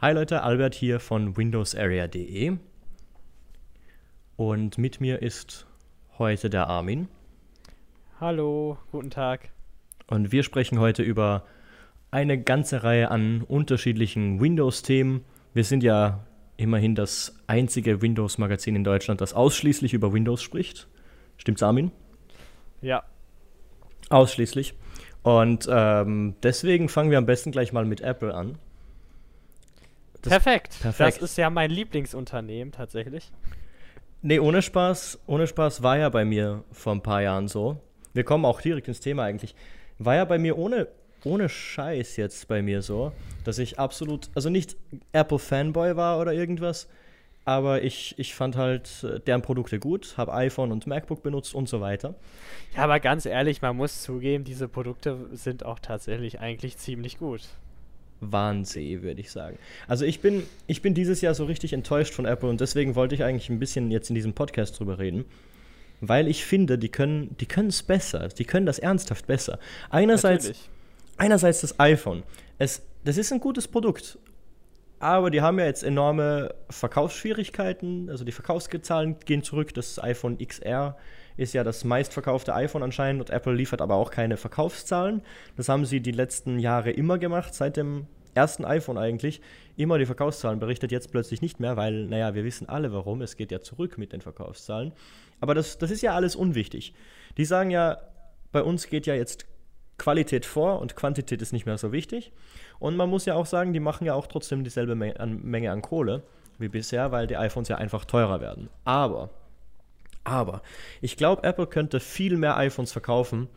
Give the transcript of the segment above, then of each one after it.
Hi Leute, Albert hier von windowsarea.de und mit mir ist heute der Armin Hallo, guten Tag. und wir sprechen heute über eine ganze Reihe an unterschiedlichen Windows-Themen. Wir sind ja immerhin das einzige Windows-Magazin in Deutschland, das ausschließlich über Windows spricht. Stimmt's, Armin? Ja, Ausschließlich. Und ähm, deswegen fangen wir am besten gleich mal mit Apple an. Das- perfekt. perfekt. Das ist ja mein Lieblingsunternehmen tatsächlich. Nee, ohne Spaß, ohne Spaß war ja bei mir vor ein paar Jahren so. Wir kommen auch direkt ins Thema eigentlich. War ja bei mir ohne, ohne Scheiß jetzt bei mir so, dass ich absolut, also nicht Apple-Fanboy war oder irgendwas, aber ich, ich fand halt äh, deren Produkte gut, habe iPhone und MacBook benutzt und so weiter. Ja, aber ganz ehrlich, man muss zugeben, diese Produkte sind auch tatsächlich eigentlich ziemlich gut. Wahnsinn, würde ich sagen. Also ich bin, ich bin dieses Jahr so richtig enttäuscht von Apple und deswegen wollte ich eigentlich ein bisschen jetzt in diesem Podcast drüber reden. Weil ich finde, die können die es besser. Die können das ernsthaft besser. Einerseits, Natürlich. einerseits das iPhone. Es, das ist ein gutes Produkt. Aber die haben ja jetzt enorme Verkaufsschwierigkeiten. Also die Verkaufszahlen gehen zurück. Das iPhone XR ist ja das meistverkaufte iPhone anscheinend und Apple liefert aber auch keine Verkaufszahlen. Das haben sie die letzten Jahre immer gemacht, seit dem ersten iPhone eigentlich. Immer die Verkaufszahlen berichtet, jetzt plötzlich nicht mehr, weil, naja, wir wissen alle warum. Es geht ja zurück mit den Verkaufszahlen. Aber das, das ist ja alles unwichtig. Die sagen ja, bei uns geht ja jetzt Qualität vor und Quantität ist nicht mehr so wichtig. Und man muss ja auch sagen, die machen ja auch trotzdem dieselbe Menge an, Menge an Kohle wie bisher, weil die iPhones ja einfach teurer werden. Aber, aber, ich glaube, Apple könnte viel mehr iPhones verkaufen,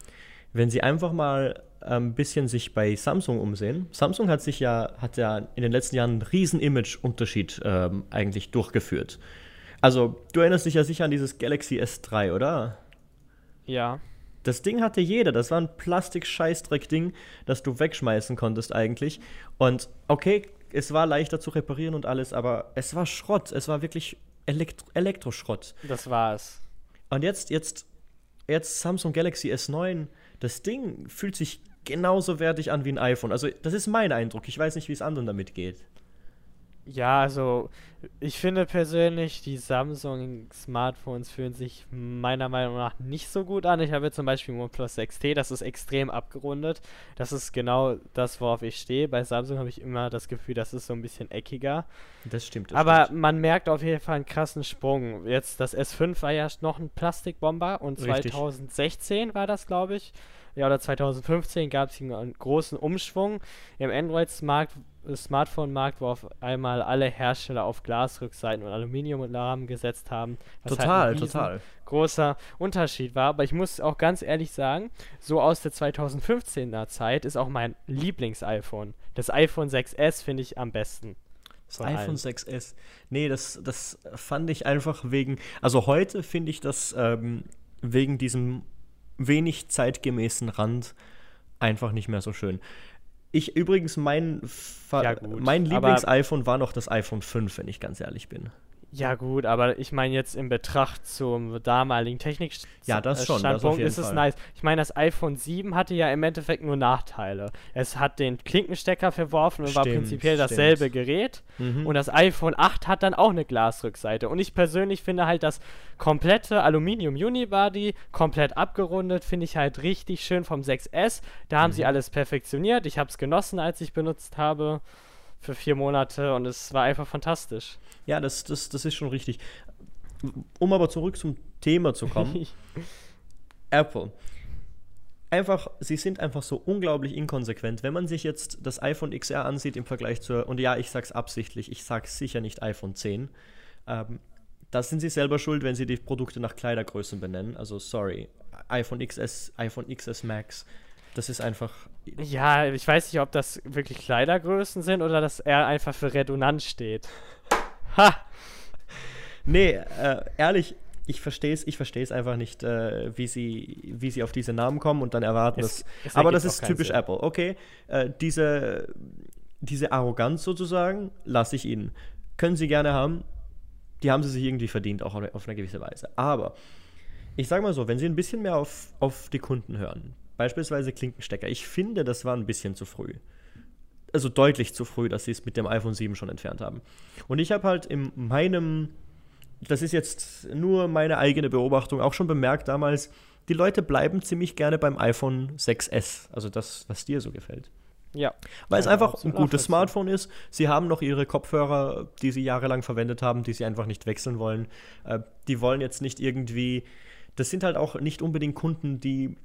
wenn sie einfach mal ein bisschen sich bei Samsung umsehen. Samsung hat sich ja, hat ja in den letzten Jahren einen riesen Image-Unterschied ähm, eigentlich durchgeführt. Also, du erinnerst dich ja sicher an dieses Galaxy S3, oder? Ja. Das Ding hatte jeder. Das war ein Plastik-Scheißdreck-Ding, das du wegschmeißen konntest eigentlich. Und okay, es war leichter zu reparieren und alles, aber es war Schrott. Es war wirklich Elektro Elektroschrott. Das war's. Und jetzt, jetzt, jetzt Samsung Galaxy S9. Das Ding fühlt sich genauso wertig an wie ein iPhone. Also, das ist mein Eindruck. Ich weiß nicht, wie es anderen damit geht. Ja, also ich finde persönlich, die Samsung-Smartphones fühlen sich meiner Meinung nach nicht so gut an. Ich habe jetzt zum Beispiel OnePlus 6T, das ist extrem abgerundet. Das ist genau das, worauf ich stehe. Bei Samsung habe ich immer das Gefühl, das ist so ein bisschen eckiger. Das stimmt. Das Aber stimmt. man merkt auf jeden Fall einen krassen Sprung. Jetzt das S5 war ja noch ein Plastikbomber und Richtig. 2016 war das, glaube ich. Ja, oder 2015 gab es einen großen Umschwung im Android-Markt, Smartphone-Markt, wo auf einmal alle Hersteller auf Glasrückseiten und Aluminiumrahmen gesetzt haben. was halt total, riesen total. großer Unterschied war. Aber ich muss auch ganz ehrlich sagen, so aus der 2015er Zeit ist auch mein Lieblings-iPhone. Das iPhone 6S finde ich am besten. Das iPhone allen. 6S. Nee, das, das fand ich einfach wegen. Also heute finde ich das ähm, wegen diesem wenig zeitgemäßen Rand einfach nicht mehr so schön. Ich übrigens, mein, Ja, gut, mein Lieblings-iPhone war noch das iPhone 5, wenn ich ganz ehrlich bin. Ja gut, aber ich meine jetzt in Betracht zum damaligen Technik Ja, das schon, das Standpunkt ist es Fall. nice. Ich meine, das iPhone 7 hatte ja im Endeffekt nur Nachteile. Es hat den Klinkenstecker verworfen und war Stimmt, prinzipiell stimmt. dasselbe Gerät. Mhm. Und das iPhone 8 hat dann auch eine Glasrückseite. Und ich persönlich finde halt das komplette Aluminium Unibody, komplett abgerundet, finde ich halt richtig schön vom 6S. Da haben Mhm. sie alles perfektioniert. Ich habe es genossen, als ich benutzt habe für vier Monate und es war einfach fantastisch. Ja, das, das, das ist schon richtig. Um aber zurück zum Thema zu kommen. Apple. Einfach, sie sind einfach so unglaublich inkonsequent. Wenn man sich jetzt das iPhone XR ansieht im Vergleich zur, und ja, ich sag's absichtlich, ich sag's sicher nicht iPhone 10, ähm, da sind sie selber schuld, wenn sie die Produkte nach Kleidergrößen benennen. Also sorry, iPhone XS, iPhone XS Max, das ist einfach, Ja, ich weiß nicht, ob das wirklich Kleidergrößen sind oder dass er einfach für Redundanz steht. Ha! Nee, äh, ehrlich, ich verstehe es ich einfach nicht, äh, wie, sie, wie sie auf diese Namen kommen und dann erwarten, Es- dass. es Aber das ist typisch Sinn. Apple. Okay, äh, diese, diese Arroganz sozusagen lasse ich ihnen. Können sie gerne haben. Die haben sie sich irgendwie verdient, auch auf eine gewisse Weise. Aber ich sage mal so, wenn sie ein bisschen mehr auf, auf die Kunden hören, beispielsweise Klinkenstecker, ich finde, das war ein bisschen zu früh. also deutlich zu früh, dass sie es mit dem iPhone 7 schon entfernt haben. Und ich habe halt in meinem, das ist jetzt nur meine eigene Beobachtung, auch schon bemerkt damals, die Leute bleiben ziemlich gerne beim iPhone 6S, also das, was dir so gefällt. Ja. Weil es einfach ein gutes. Smartphone ist. Sie haben noch ihre Kopfhörer, die sie jahrelang verwendet haben, die sie einfach nicht wechseln wollen. Äh, die wollen jetzt nicht irgendwie. Das sind halt auch nicht unbedingt Kunden, die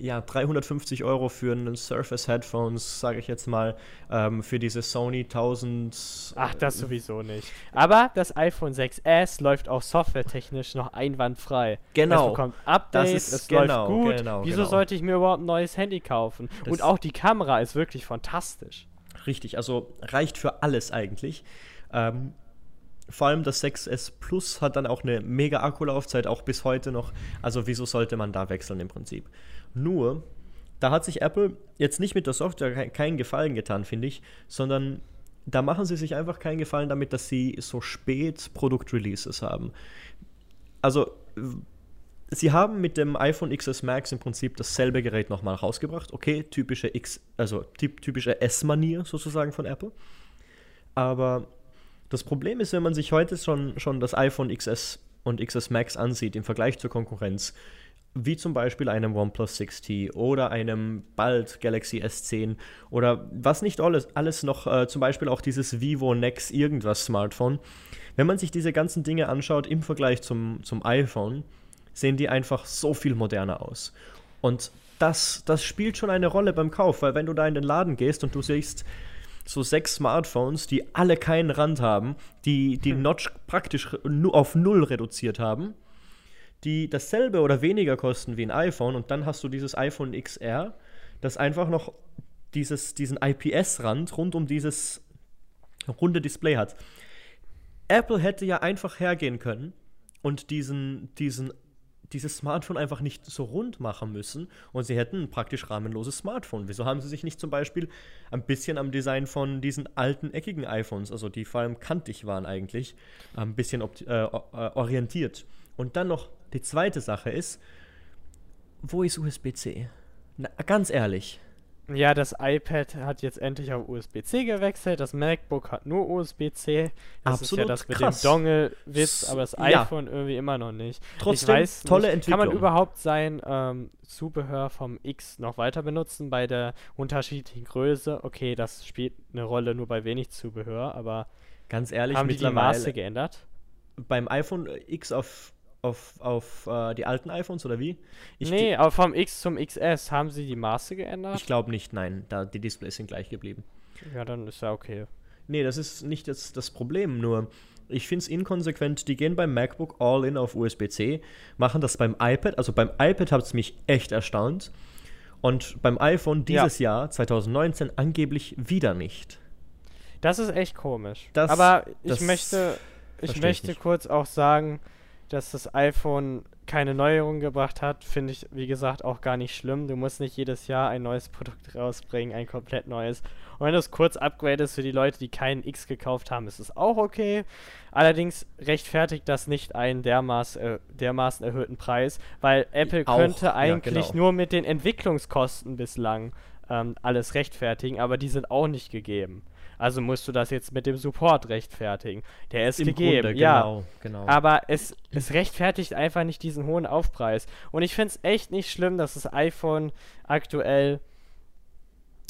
ja 350 Euro für einen Surface Headphones, sage ich jetzt mal, ähm, für diese Sony 1000. Ach, das sowieso nicht. Aber das iPhone 6S läuft auch softwaretechnisch noch einwandfrei. Genau. Es bekommt Updates, Das ist- es genau, läuft gut. genau, Wieso genau. sollte ich mir überhaupt ein neues Handy kaufen? Das- Und auch die Kamera ist wirklich fantastisch. Richtig, also reicht für alles eigentlich. Ähm, vor allem das 6S Plus hat dann auch eine mega Akkulaufzeit, auch bis heute noch. Also wieso sollte man da wechseln im Prinzip? Nur, da hat sich Apple jetzt nicht mit der Software ke- keinen Gefallen getan, finde ich, sondern da machen sie sich einfach keinen Gefallen damit, dass sie so spät Produktreleases haben. Also, sie haben mit dem iPhone XS Max im Prinzip dasselbe Gerät nochmal rausgebracht. Okay, typische X, also typ, typische S-Manier sozusagen von Apple. Aber das Problem ist, wenn man sich heute schon, schon das iPhone XS und XS Max ansieht im Vergleich zur Konkurrenz, wie zum Beispiel einem OnePlus 6T oder einem bald Galaxy S10 oder was nicht alles, alles noch, äh, zum Beispiel auch dieses Vivo Nex irgendwas Smartphone. Wenn man sich diese ganzen Dinge anschaut im Vergleich zum, zum iPhone, sehen die einfach so viel moderner aus. Und das, das spielt schon eine Rolle beim Kauf, weil wenn du da in den Laden gehst und du siehst so sechs Smartphones, die alle keinen Rand haben, die die Notch praktisch nur auf null reduziert haben, die dasselbe oder weniger kosten wie ein iPhone und dann hast du dieses iPhone XR, das einfach noch dieses, diesen IPS-Rand rund um dieses runde Display hat. Apple hätte ja einfach hergehen können und diesen, diesen, dieses Smartphone einfach nicht so rund machen müssen und sie hätten ein praktisch rahmenloses Smartphone. Wieso haben sie sich nicht zum Beispiel ein bisschen am Design von diesen alten eckigen iPhones, also die vor allem kantig waren eigentlich, ein bisschen äh, äh, orientiert? Und dann noch die zweite Sache ist, wo ist USB-C? Na, ganz ehrlich. Ja, das iPad hat jetzt endlich auf USB-C gewechselt. Das MacBook hat nur USB-C. Das ist ja Absolut das mit krass. dem Dongle-Witz, aber das ja. iPhone irgendwie immer noch nicht. Trotzdem ich weiß tolle nicht, Kann man Entwicklung. überhaupt sein ähm, Zubehör vom X noch weiter benutzen bei der unterschiedlichen Größe? Okay, das spielt eine Rolle nur bei wenig Zubehör, aber Ganz ehrlich, haben die die Maße geändert? beim iPhone X auf, auf, auf äh, die alten iPhones oder wie? Ich, nee, aber vom X zum XS haben sie die Maße geändert? Ich glaube nicht, nein. Da, die Displays sind gleich geblieben. ja, dann ist ja okay. Nee, das ist nicht jetzt das Problem, nur ich finde es inkonsequent. Die gehen beim MacBook all in auf USB-C, machen das beim iPad. Also beim iPad hat es mich echt erstaunt. Und beim iPhone Ja. dieses Jahr, 2019, angeblich wieder nicht. Das ist echt komisch. Das- Aber ich das möchte, ich ich möchte nicht. kurz auch sagen, dass das iPhone keine Neuerung gebracht hat, finde ich, wie gesagt, auch gar nicht schlimm. Du musst nicht jedes Jahr ein neues Produkt rausbringen, ein komplett neues. Und wenn du es kurz upgradest für die Leute, die keinen X gekauft haben, ist es auch okay. Allerdings rechtfertigt das nicht einen dermaßen, äh, dermaßen erhöhten Preis, weil Apple Auch, könnte ja, eigentlich genau. nur mit den Entwicklungskosten bislang ähm, alles rechtfertigen, aber die sind auch nicht gegeben. Also musst du das jetzt mit dem Support rechtfertigen. Der ist Im gegeben, Grunde, ja. genau, genau. Aber es, es rechtfertigt einfach nicht diesen hohen Aufpreis. Und ich finde es echt nicht schlimm, dass das iPhone aktuell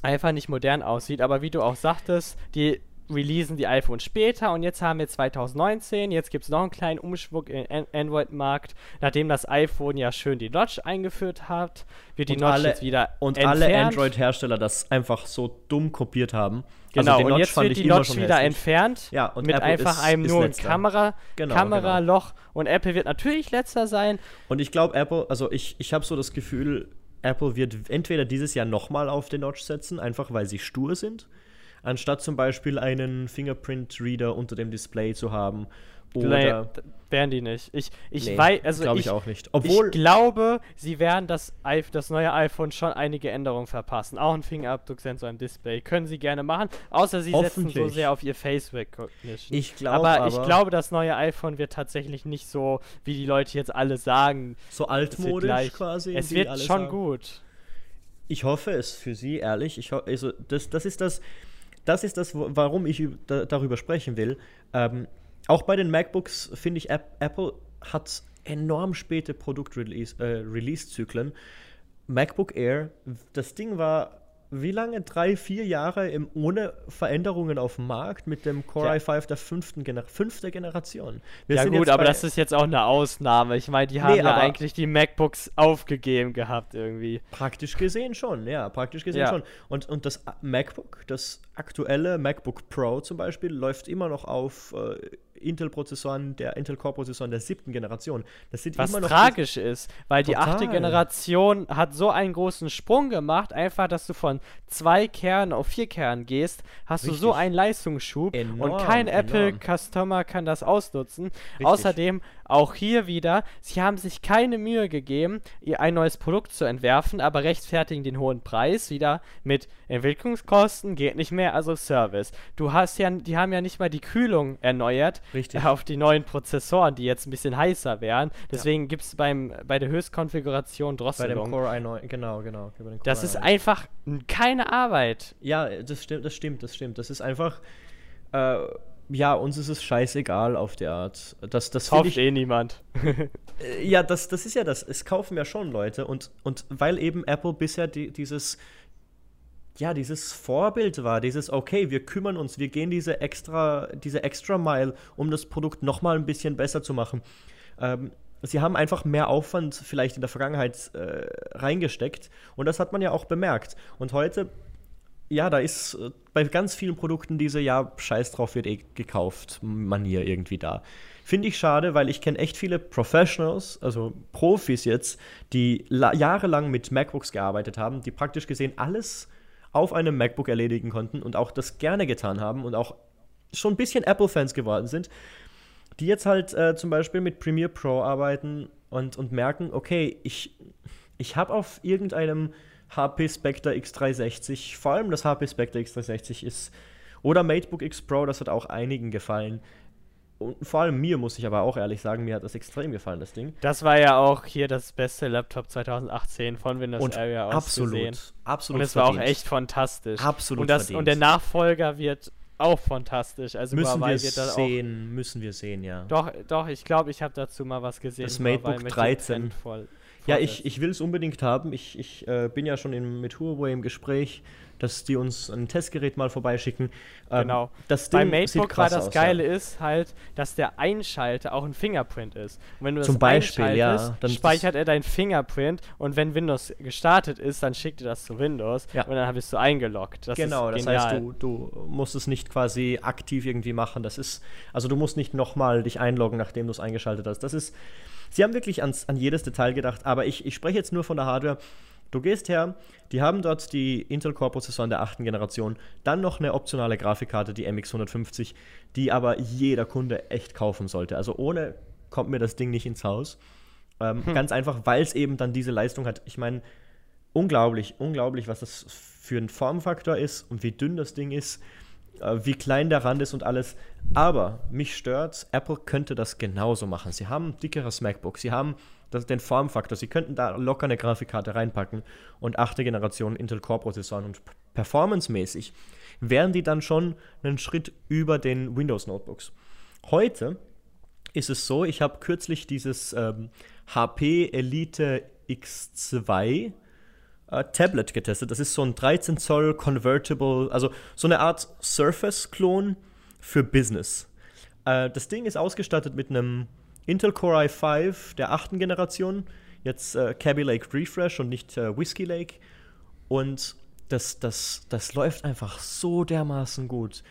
einfach nicht modern aussieht. Aber wie du auch sagtest, die releasen die iPhones später und jetzt haben wir 2019, jetzt gibt es noch einen kleinen Umschwung im An- Android-Markt. Nachdem das iPhone ja schön die Notch eingeführt hat, wird die Und Notch alle- jetzt wieder und entfernt. alle Android-Hersteller das einfach so dumm kopiert haben. Genau, die und Notch jetzt fand wird die Notch wieder hässlich. entfernt. Ja, und mit Apple einfach ist- einem ist nur letzter. Kamera, Genau, Kameraloch. Und Apple wird natürlich letzter sein. Und ich glaube, Apple, also ich, ich habe so das Gefühl, Apple wird entweder dieses Jahr nochmal auf den Notch setzen, einfach weil sie stur sind, anstatt zum Beispiel einen Fingerprint-Reader unter dem Display zu haben. Nee, Oder. d- werden die nicht. Ich, ich Nee, weiß, also glaube ich, ich, auch nicht. Obwohl, ich glaube, sie werden das, das neue iPhone schon einige Änderungen verpassen. Auch ein Fingerabdrucksensor im Display. Können sie gerne machen. Außer sie setzen so sehr auf ihr Face Recognition. ich glaube aber, aber, ich glaube, das neue iPhone wird tatsächlich nicht so, wie die Leute jetzt alle sagen. so altmodisch gleich. quasi. es wird schon sagen. gut. Ich hoffe es für Sie, ehrlich. Ich also das, das ist das. Das ist das, warum ich da, darüber sprechen will. Ähm, auch bei den MacBooks finde ich, Apple hat enorm späte Produktrelease-Zyklen. Äh, MacBook Air, das Ding war wie lange? Drei, vier Jahre im, ohne Veränderungen auf dem Markt mit dem Core ja. i5 der fünften Gener fünfte Generation. Wir ja gut, aber das ist jetzt auch eine Ausnahme. Ich meine, die haben nee, ja eigentlich die MacBooks aufgegeben gehabt irgendwie. Praktisch gesehen schon, ja, praktisch gesehen ja. schon. Und, und das MacBook, das aktuelle MacBook Pro zum Beispiel, läuft immer noch auf äh, Intel-Prozessoren, der Intel Core-Prozessoren der siebten Generation. Das sind Was immer noch tragisch ist, weil total. die achte Generation hat so einen großen Sprung gemacht, einfach, dass du von zwei Kernen auf vier Kernen gehst, hast Richtig. du so einen Leistungsschub enorm, und kein Apple-Customer kann das ausnutzen. Richtig. Außerdem auch hier wieder, sie haben sich keine Mühe gegeben, ihr ein neues Produkt zu entwerfen, aber rechtfertigen den hohen Preis wieder mit Entwicklungskosten, geht nicht mehr, also Service. Du hast ja, die haben ja nicht mal die Kühlung erneuert Richtig. auf die neuen Prozessoren, die jetzt ein bisschen heißer wären. Deswegen ja. gibt es bei der Höchstkonfiguration Drosselung. Bei dem Core i9, genau, genau. das ist einfach keine Arbeit. Ja, das stimmt, das stimmt, das stimmt. Das ist einfach. Äh, ja, uns ist es scheißegal auf der Art. Das, das Kauft ich, eh niemand. Äh, ja, das, das ist ja das. Es kaufen ja schon Leute. Und, und weil eben Apple bisher die, dieses, ja, dieses Vorbild war, dieses, okay, wir kümmern uns, wir gehen diese extra, diese extra Mile, um das Produkt nochmal ein bisschen besser zu machen. Ähm, sie haben einfach mehr Aufwand vielleicht in der Vergangenheit äh, reingesteckt. Und das hat man ja auch bemerkt. Und heute ja, da ist äh, bei ganz vielen Produkten diese ja, scheiß drauf wird eh gekauft Manier irgendwie da. Finde ich schade, weil ich kenne echt viele Professionals, also Profis jetzt, die jahrelang mit MacBooks gearbeitet haben, die praktisch gesehen alles auf einem MacBook erledigen konnten und auch das gerne getan haben und auch schon ein bisschen Apple-Fans geworden sind, die jetzt halt äh, zum Beispiel mit Premiere Pro arbeiten und, und merken, okay, ich, ich habe auf irgendeinem HP Spectre X360, vor allem das HP Spectre X360 ist, oder MateBook X Pro, das hat auch einigen gefallen. Und vor allem mir, muss ich aber auch ehrlich sagen, mir hat das extrem gefallen, das Ding. Das war ja auch hier das beste Laptop 2018 von Windows und Area aus absolut, gesehen. Absolut. Und es war auch echt fantastisch. Absolut. Und, das, und der Nachfolger wird auch fantastisch. Also müssen wir sehen, müssen wir sehen, ja. Doch, doch, ich glaube, ich habe dazu mal was gesehen. Das MateBook 13. Voll, ja, ich, ich will es unbedingt haben. Ich, ich äh, bin ja schon in, mit Huawei im Gespräch, dass die uns ein Testgerät mal vorbeischicken. Ähm, genau. Das Ding Bei MateBook war das aus, Geile ja. ist halt, dass der Einschalter auch ein Fingerprint ist. Und wenn du Zum das Beispiel, ja, dann speichert er dein Fingerprint und wenn Windows gestartet ist, dann schickt er das zu Windows ja. und dann bist du eingeloggt. Das genau, das heißt, du, du musst es nicht quasi aktiv irgendwie machen. Das ist, also du musst nicht nochmal dich einloggen, nachdem du es eingeschaltet hast. Das ist Sie haben wirklich ans, an jedes Detail gedacht, aber ich, ich spreche jetzt nur von der Hardware. Du gehst her, die haben dort die Intel Core Prozessoren der achten Generation, dann noch eine optionale Grafikkarte, die MX150, die aber jeder Kunde echt kaufen sollte. Also ohne kommt mir das Ding nicht ins Haus. Ähm, hm. Ganz einfach, weil es eben dann diese Leistung hat. Ich meine, unglaublich, unglaublich, was das für ein Formfaktor ist und wie dünn das Ding ist. Äh, wie klein der Rand ist und alles. Aber mich stört, Apple könnte das genauso machen. Sie haben ein dickeres MacBook, sie haben das, den Formfaktor, sie könnten da locker eine Grafikkarte reinpacken und achte Generation Intel Core-Prozessoren und performancemäßig wären die dann schon einen Schritt über den Windows-Notebooks. Heute ist es so, ich habe kürzlich dieses ähm, HP Elite X2 äh, Tablet getestet. Das ist so ein 13 Zoll Convertible, also so eine Art Surface-Klon für Business. Äh, das Ding ist ausgestattet mit einem Intel Core i5 der achten Generation, jetzt äh, Cabby Lake Refresh und nicht äh, Whiskey Lake. Und das, das, das läuft einfach so dermaßen gut.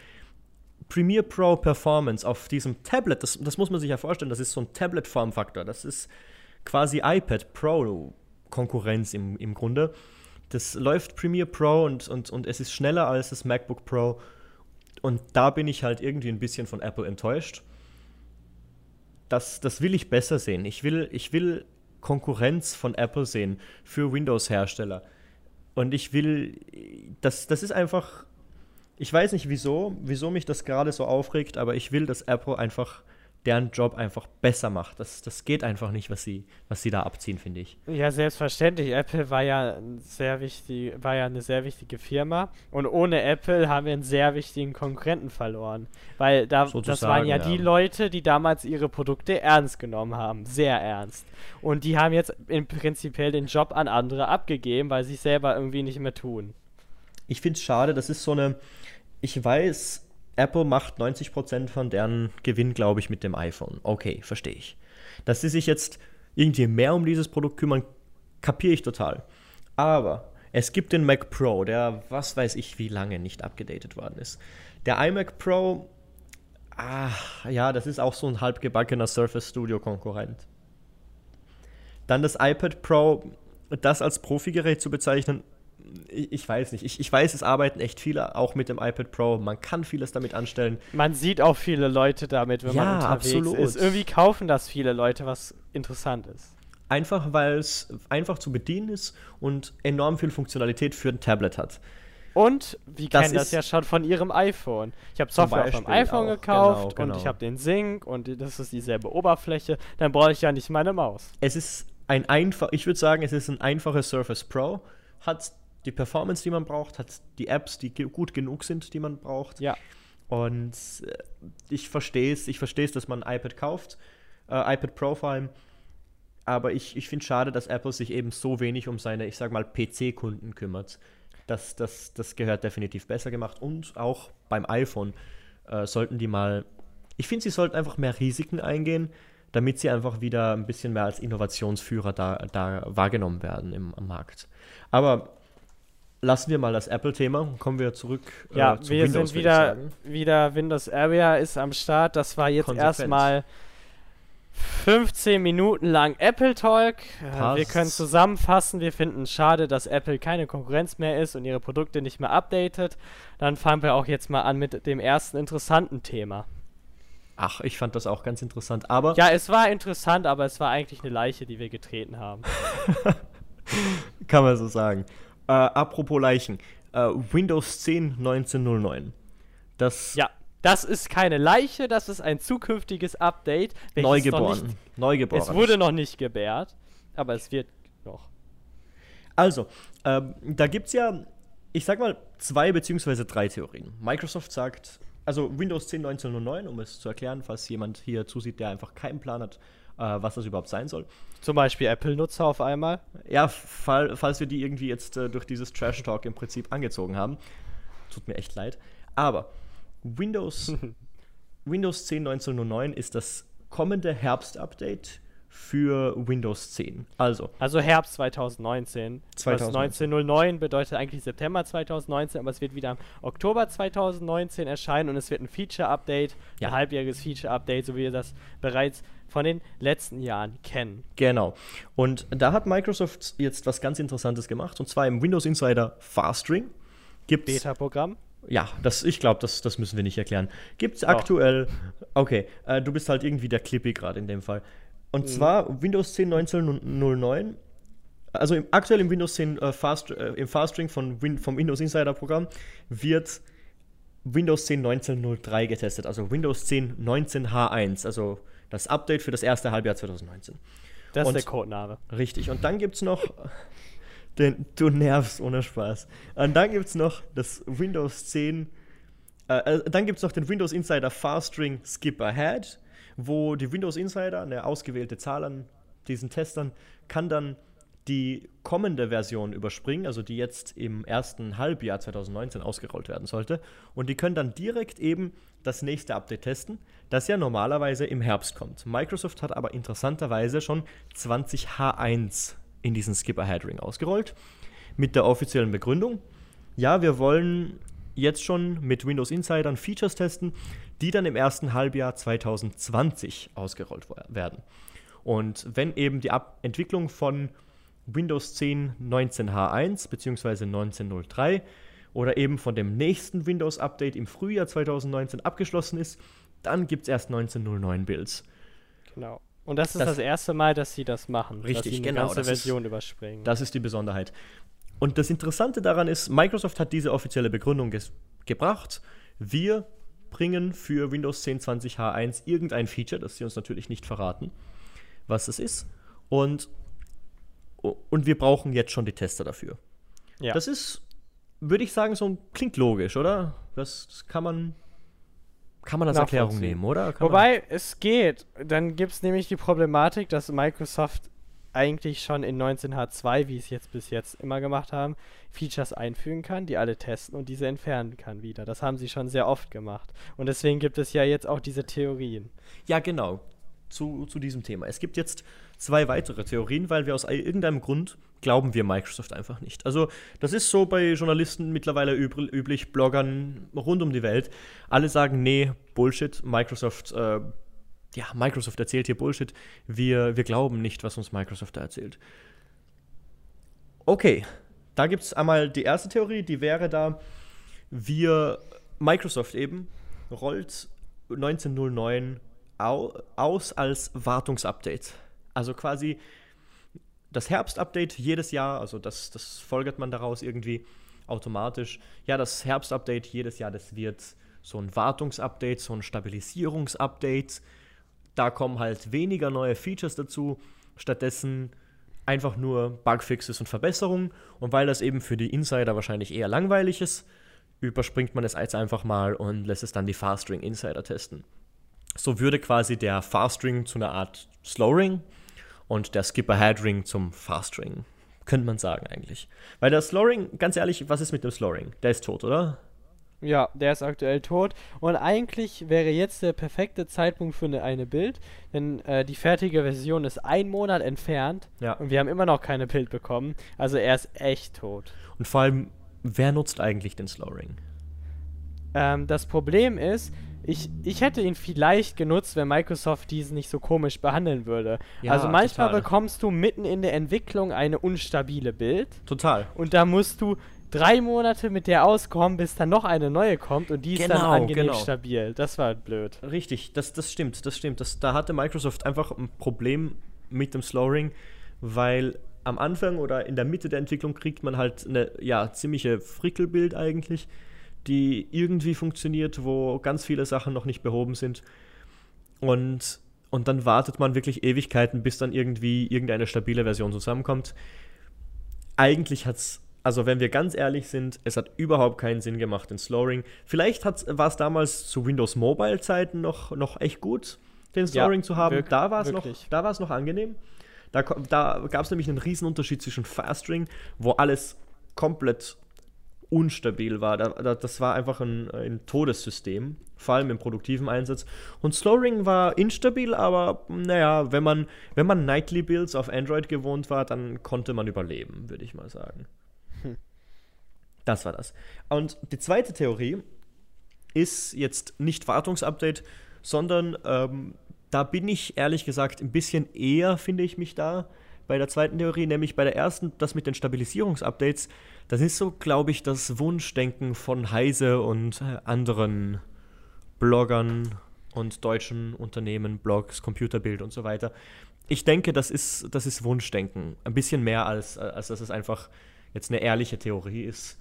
Premiere Pro Performance auf diesem Tablet, das, das muss man sich ja vorstellen, das ist so ein Tablet-Formfaktor. Das ist quasi iPad Pro Konkurrenz im, im Grunde. Das läuft Premiere Pro und, und, und es ist schneller als das MacBook Pro. Und da bin ich halt irgendwie ein bisschen von Apple enttäuscht. Das, das will ich besser sehen. Ich will, ich will Konkurrenz von Apple sehen für Windows-Hersteller. Und ich will, das, das ist einfach, ich weiß nicht wieso, wieso mich das gerade so aufregt, aber ich will, dass Apple einfach deren Job einfach besser macht. Das, das geht einfach nicht, was sie, was sie da abziehen, finde ich. Ja, selbstverständlich. Apple war ja, sehr wichtig, war ja eine sehr wichtige Firma. Und ohne Apple haben wir einen sehr wichtigen Konkurrenten verloren. Weil da, das waren ja, ja, die Leute, die damals ihre Produkte ernst genommen haben. Sehr ernst. Und die haben jetzt im prinzipiell den Job an andere abgegeben, weil sie es selber irgendwie nicht mehr tun. Ich finde es schade, das ist so eine. Ich weiß, Apple macht 90% von deren Gewinn, glaube ich, mit dem iPhone. Okay, verstehe ich. Dass sie sich jetzt irgendwie mehr um dieses Produkt kümmern, kapiere ich total. Aber es gibt den Mac Pro, der was weiß ich wie lange nicht abgedatet worden ist. Der iMac Pro, ah, ja, das ist auch so ein halbgebackener Surface Studio Konkurrent. Dann das iPad Pro, das als Profigerät zu bezeichnen, ich, ich, weiß nicht. Ich, ich weiß, es arbeiten echt viele auch mit dem iPad Pro. Man kann vieles damit anstellen. Man sieht auch viele Leute damit, wenn ja, man unterwegs absolut. ist. Irgendwie kaufen das viele Leute, was interessant ist. Einfach, weil es einfach zu bedienen ist und enorm viel Funktionalität für ein Tablet hat. Und wir kennen das ja schon von ihrem iPhone. Ich habe Software auf dem iPhone auch. gekauft genau, genau. und ich habe den Sync und das ist dieselbe Oberfläche. Dann brauche ich ja nicht meine Maus. Es ist ein einfach, ich würde sagen, es ist ein einfaches Surface Pro. Hat die Performance, die man braucht, hat die Apps, die gut genug sind, die man braucht. Ja. Und äh, ich verstehe es, ich verstehe es, dass man ein iPad kauft, äh, iPad Pro vor allem. Aber ich, ich finde es schade, dass Apple sich eben so wenig um seine, ich sag mal, PC-Kunden kümmert. Das, das, das gehört definitiv besser gemacht. Und auch beim iPhone äh, sollten die mal, ich finde, sie sollten einfach mehr Risiken eingehen, damit sie einfach wieder ein bisschen mehr als Innovationsführer da, da wahrgenommen werden im, am Markt. Aber lassen wir mal das Apple-Thema und kommen wir zurück äh, ja, äh, zu wir Windows, sind wieder, wieder Windows Area ist am Start. Das war jetzt erstmal 15 Minuten lang Apple Talk. Äh, wir können zusammenfassen, wir finden es schade, dass Apple keine Konkurrenz mehr ist und ihre Produkte nicht mehr updatet. Dann fangen wir auch jetzt mal an mit dem ersten interessanten Thema. Ach, ich fand das auch ganz interessant, aber. Ja, es war interessant, aber es war eigentlich eine Leiche, die wir getreten haben. Kann man so sagen. Äh, apropos Leichen. Äh, Windows 10 1909. Das ja, das ist keine Leiche, das ist ein zukünftiges Update. Neugeboren. Nicht, Neugeboren. Es wurde noch nicht gebärt, aber es wird noch. Also, ähm, da gibt es ja, ich sag mal, zwei beziehungsweise drei Theorien. Microsoft sagt, also Windows 10 1909, um es zu erklären, falls jemand hier zusieht, der einfach keinen Plan hat, was das überhaupt sein soll. Zum Beispiel Apple-Nutzer auf einmal. Ja, fall, falls wir die irgendwie jetzt äh, durch dieses Trash-Talk im Prinzip angezogen haben. Tut mir echt leid. Aber Windows, Windows 10 1909 ist das kommende Herbst-Update für Windows 10. Also. Also Herbst 2019. 2019. 1909 bedeutet eigentlich September 2019, aber es wird wieder im Oktober 2019 erscheinen und es wird ein Feature-Update, ja. ein halbjähriges Feature-Update, so wie wir das bereits von den letzten Jahren kennen. Genau. Und da hat Microsoft jetzt was ganz Interessantes gemacht, und zwar im Windows Insider Fastring gibt Beta-Programm. Ja, das, ich glaube, das, das müssen wir nicht erklären. Gibt es aktuell, okay, äh, du bist halt irgendwie der Clippy gerade in dem Fall. Und mhm. zwar Windows 10 1909, also im, aktuell im Windows 10 äh, Fast, äh, im Fastring von Win, vom Windows Insider Programm wird Windows 10 1903 getestet, also Windows 10 19H1, also das Update für das erste Halbjahr 2019. Das und, ist der Codename. Richtig. Und dann gibt es noch den, du nervst ohne Spaß. Und dann gibt es noch das Windows 10, äh, äh dann gibt es noch den Windows Insider Fastring Skip Ahead wo die Windows Insider, eine ausgewählte Zahl an diesen Testern, kann dann die kommende Version überspringen, also die jetzt im ersten Halbjahr 2019 ausgerollt werden sollte. Und die können dann direkt eben das nächste Update testen, das ja normalerweise im Herbst kommt. Microsoft hat aber interessanterweise schon 20H1 in diesen Skip-Ahead-Ring ausgerollt, mit der offiziellen Begründung, ja, wir wollen jetzt schon mit Windows Insidern Features testen, die dann im ersten Halbjahr 2020 ausgerollt werden. Und wenn eben die Ab Entwicklung von Windows 10 19H1 bzw. 1903 oder eben von dem nächsten Windows-Update im Frühjahr 2019 abgeschlossen ist, dann gibt es erst 1909 Builds. Genau. Und das ist das, das, erste Mal, dass sie das machen. Richtig, dass sie genau. Ganze Version ist, überspringen. Das ist die Besonderheit. Und das Interessante daran ist, Microsoft hat diese offizielle Begründung gebracht. Wir bringen für Windows 10 20H1 irgendein Feature, das sie uns natürlich nicht verraten, was es ist. Und, und wir brauchen jetzt schon die Tester dafür. Ja. Das ist, würde ich sagen, so klingt logisch, oder? Das, das kann man kann man als Erklärung nehmen, oder? Kann Wobei, es geht. Dann gibt es nämlich die Problematik, dass Microsoft eigentlich schon in 19H2, wie es jetzt bis jetzt immer gemacht haben, Features einfügen kann, die alle testen und diese entfernen kann wieder. Das haben sie schon sehr oft gemacht. Und deswegen gibt es ja jetzt auch diese Theorien. Ja, genau. Zu, zu diesem Thema. Es gibt jetzt zwei weitere Theorien, weil wir aus irgendeinem Grund glauben wir Microsoft einfach nicht. Also das ist so bei Journalisten mittlerweile üb üblich, Bloggern rund um die Welt. Alle sagen, nee, Bullshit, Microsoft äh, ja, Microsoft erzählt hier Bullshit. Wir, wir glauben nicht, was uns Microsoft da erzählt. Okay, da gibt es einmal die erste Theorie, die wäre da, wir, Microsoft eben, rollt 1909 au, aus als Wartungsupdate. Also quasi das Herbstupdate jedes Jahr, also das, das folgert man daraus irgendwie automatisch. Ja, das Herbstupdate jedes Jahr, das wird so ein Wartungsupdate, so ein Stabilisierungsupdate da kommen halt weniger neue Features dazu, stattdessen einfach nur Bugfixes und Verbesserungen. Und weil das eben für die Insider wahrscheinlich eher langweilig ist, überspringt man es jetzt einfach mal und lässt es dann die Fastring Insider testen. So würde quasi der Fastring zu einer Art Slowring und der Skip Ahead Ring zum Fastring. Könnte man sagen eigentlich. Weil der Slowring, ganz ehrlich, was ist mit dem Slowring? Der ist tot, oder? Ja, der ist aktuell tot. Und eigentlich wäre jetzt der perfekte Zeitpunkt für eine, eine Bild, denn äh, die fertige Version ist ein Monat entfernt ja. und wir haben immer noch keine Bild bekommen. Also er ist echt tot. Und vor allem, wer nutzt eigentlich den Slowring? Ähm, das Problem ist, ich, ich hätte ihn vielleicht genutzt, wenn Microsoft diesen nicht so komisch behandeln würde. Ja, also manchmal total. bekommst du mitten in der Entwicklung eine unstabile Bild. Total. Und da musst du drei Monate mit der auskommen, bis dann noch eine neue kommt und die ist genau, dann angenehm genau. stabil. Das war blöd. Richtig, das, das stimmt, das stimmt. Das, da hatte Microsoft einfach ein Problem mit dem Slowing, weil am Anfang oder in der Mitte der Entwicklung kriegt man halt eine ja, ziemliche Frickelbild eigentlich, die irgendwie funktioniert, wo ganz viele Sachen noch nicht behoben sind. Und, und dann wartet man wirklich Ewigkeiten, bis dann irgendwie irgendeine stabile Version zusammenkommt. Eigentlich hat es also wenn wir ganz ehrlich sind, es hat überhaupt keinen Sinn gemacht in Slowring. Vielleicht war es damals zu Windows Mobile Zeiten noch, noch echt gut, den Slowring ja, zu haben. Wirklich, da war es noch, noch angenehm. Da, da gab es nämlich einen riesen Unterschied zwischen Fastring, wo alles komplett unstabil war. Da, da, das war einfach ein, ein Todessystem, vor allem im produktiven Einsatz. Und Slowring war instabil, aber naja, wenn man, wenn man Nightly Builds auf Android gewohnt war, dann konnte man überleben, würde ich mal sagen. Das war das. Und die zweite Theorie ist jetzt nicht Wartungsupdate, sondern ähm, da bin ich ehrlich gesagt ein bisschen eher, finde ich mich da, bei der zweiten Theorie, nämlich bei der ersten, das mit den Stabilisierungsupdates. Das ist so, glaube ich, das Wunschdenken von Heise und äh, anderen Bloggern und deutschen Unternehmen, Blogs, Computerbild und so weiter. Ich denke, das ist, das ist Wunschdenken. Ein bisschen mehr, als, als dass es einfach jetzt eine ehrliche Theorie ist.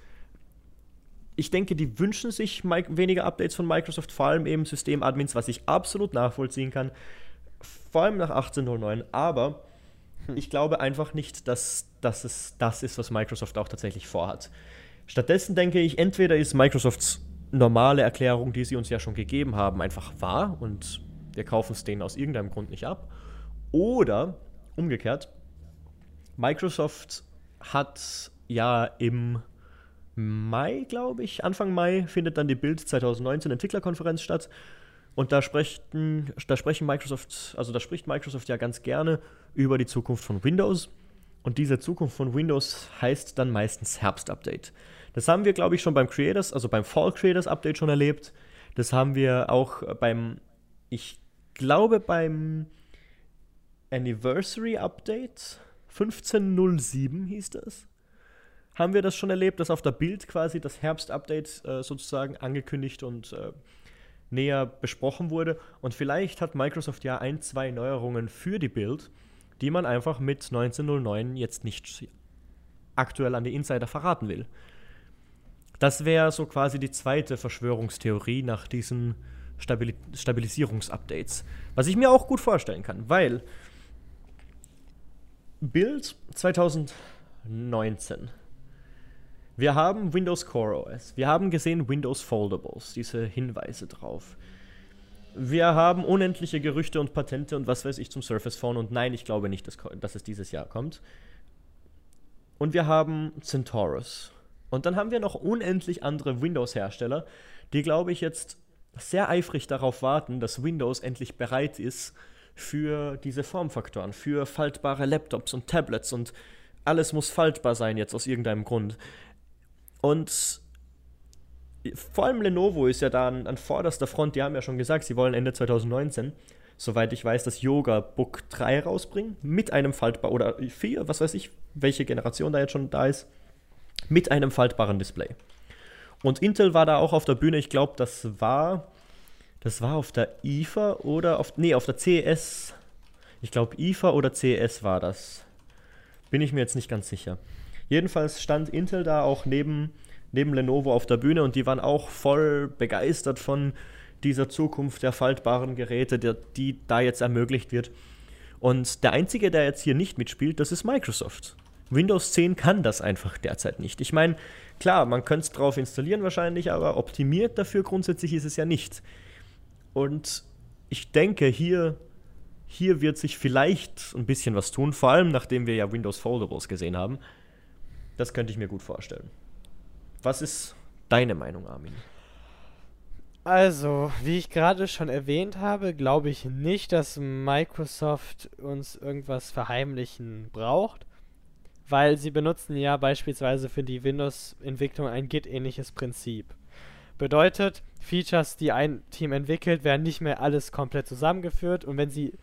Ich denke, die wünschen sich weniger Updates von Microsoft, vor allem eben Systemadmins, was ich absolut nachvollziehen kann. Vor allem nach 1809. Aber. Ich glaube einfach nicht, dass, dass es das ist, was Microsoft auch tatsächlich vorhat. Stattdessen denke ich, entweder ist Microsofts normale Erklärung, die sie uns ja schon gegeben haben, einfach wahr und wir kaufen es denen aus irgendeinem Grund nicht ab. Oder umgekehrt, Microsoft hat ja im Mai, glaube ich, Anfang Mai findet dann die Bild 2019 Entwicklerkonferenz statt. Und da sprechen, da sprechen Microsoft, also da spricht Microsoft ja ganz gerne über die Zukunft von Windows. Und diese Zukunft von Windows heißt dann meistens Herbstupdate. Das haben wir, glaube ich, schon beim Creators, also beim Fall Creators Update schon erlebt. Das haben wir auch beim, ich glaube, beim Anniversary Update 1507 hieß das haben wir das schon erlebt, dass auf der Bild quasi das Herbst-Update äh, sozusagen angekündigt und äh, näher besprochen wurde. Und vielleicht hat Microsoft ja ein, zwei Neuerungen für die Bild, die man einfach mit 1909 jetzt nicht aktuell an die Insider verraten will. Das wäre so quasi die zweite Verschwörungstheorie nach diesen Stabil Stabilisierungsupdates. Was ich mir auch gut vorstellen kann, weil Bild 2019. Wir haben Windows Core OS. Wir haben gesehen Windows Foldables, diese Hinweise drauf. Wir haben unendliche Gerüchte und Patente und was weiß ich zum Surface Phone und nein, ich glaube nicht, dass, dass es dieses Jahr kommt. Und wir haben Centaurus. Und dann haben wir noch unendlich andere Windows-Hersteller, die, glaube ich, jetzt sehr eifrig darauf warten, dass Windows endlich bereit ist für diese Formfaktoren, für faltbare Laptops und Tablets und alles muss faltbar sein jetzt aus irgendeinem Grund. Und vor allem Lenovo ist ja da an, an, vorderster Front. Die haben ja schon gesagt, sie wollen Ende 2019, soweit ich weiß, das Yoga Book 3 rausbringen. Mit einem faltbaren, oder 4, was weiß ich, welche Generation da jetzt schon da ist. Mit einem faltbaren Display. Und Intel war da auch auf der Bühne. Ich glaube, das war. Das war auf der IFA oder auf. Nee, auf der CES. Ich glaube, IFA oder CES war das. Bin ich mir jetzt nicht ganz sicher. Jedenfalls stand Intel da auch neben, neben Lenovo auf der Bühne und die waren auch voll begeistert von dieser Zukunft der faltbaren Geräte, der, die da jetzt ermöglicht wird. Und der einzige, der jetzt hier nicht mitspielt, das ist Microsoft. Windows 10 kann das einfach derzeit nicht. Ich meine, klar, man könnte es drauf installieren wahrscheinlich, aber optimiert dafür grundsätzlich ist es ja nicht. Und ich denke, hier, hier wird sich vielleicht ein bisschen was tun, vor allem nachdem wir ja Windows Foldables gesehen haben. Das könnte ich mir gut vorstellen. Was ist deine Meinung, Armin? Also, wie ich gerade schon erwähnt habe, glaube ich nicht, dass Microsoft uns irgendwas verheimlichen braucht, weil sie benutzen ja beispielsweise für die Windows-Entwicklung ein Git-ähnliches Prinzip. Bedeutet, Features, die ein Team entwickelt, werden nicht mehr alles komplett zusammengeführt und wenn sie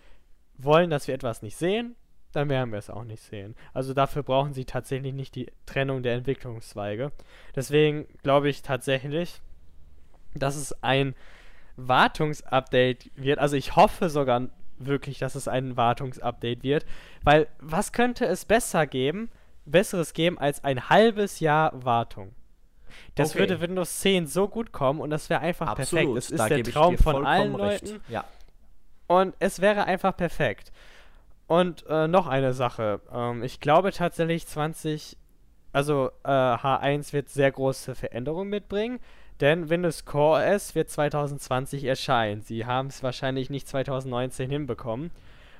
wollen, dass wir etwas nicht sehen, dann werden wir es auch nicht sehen. Also dafür brauchen sie tatsächlich nicht die Trennung der Entwicklungszweige. Deswegen glaube ich tatsächlich, dass es ein Wartungsupdate wird. Also ich hoffe sogar wirklich, dass es ein Wartungsupdate wird, weil was könnte es besser geben, besseres geben als ein halbes Jahr Wartung? Das okay. würde Windows 10 so gut kommen und das wäre einfach Absolut, perfekt. Es ist der Traum von allen Leuten. Ja. Und es wäre einfach perfekt. Und äh, noch eine Sache. Ähm, ich glaube tatsächlich 20, also äh, H1 wird sehr große Veränderungen mitbringen, denn Windows Core OS wird 2020 erscheinen. Sie haben es wahrscheinlich nicht 2019 hinbekommen.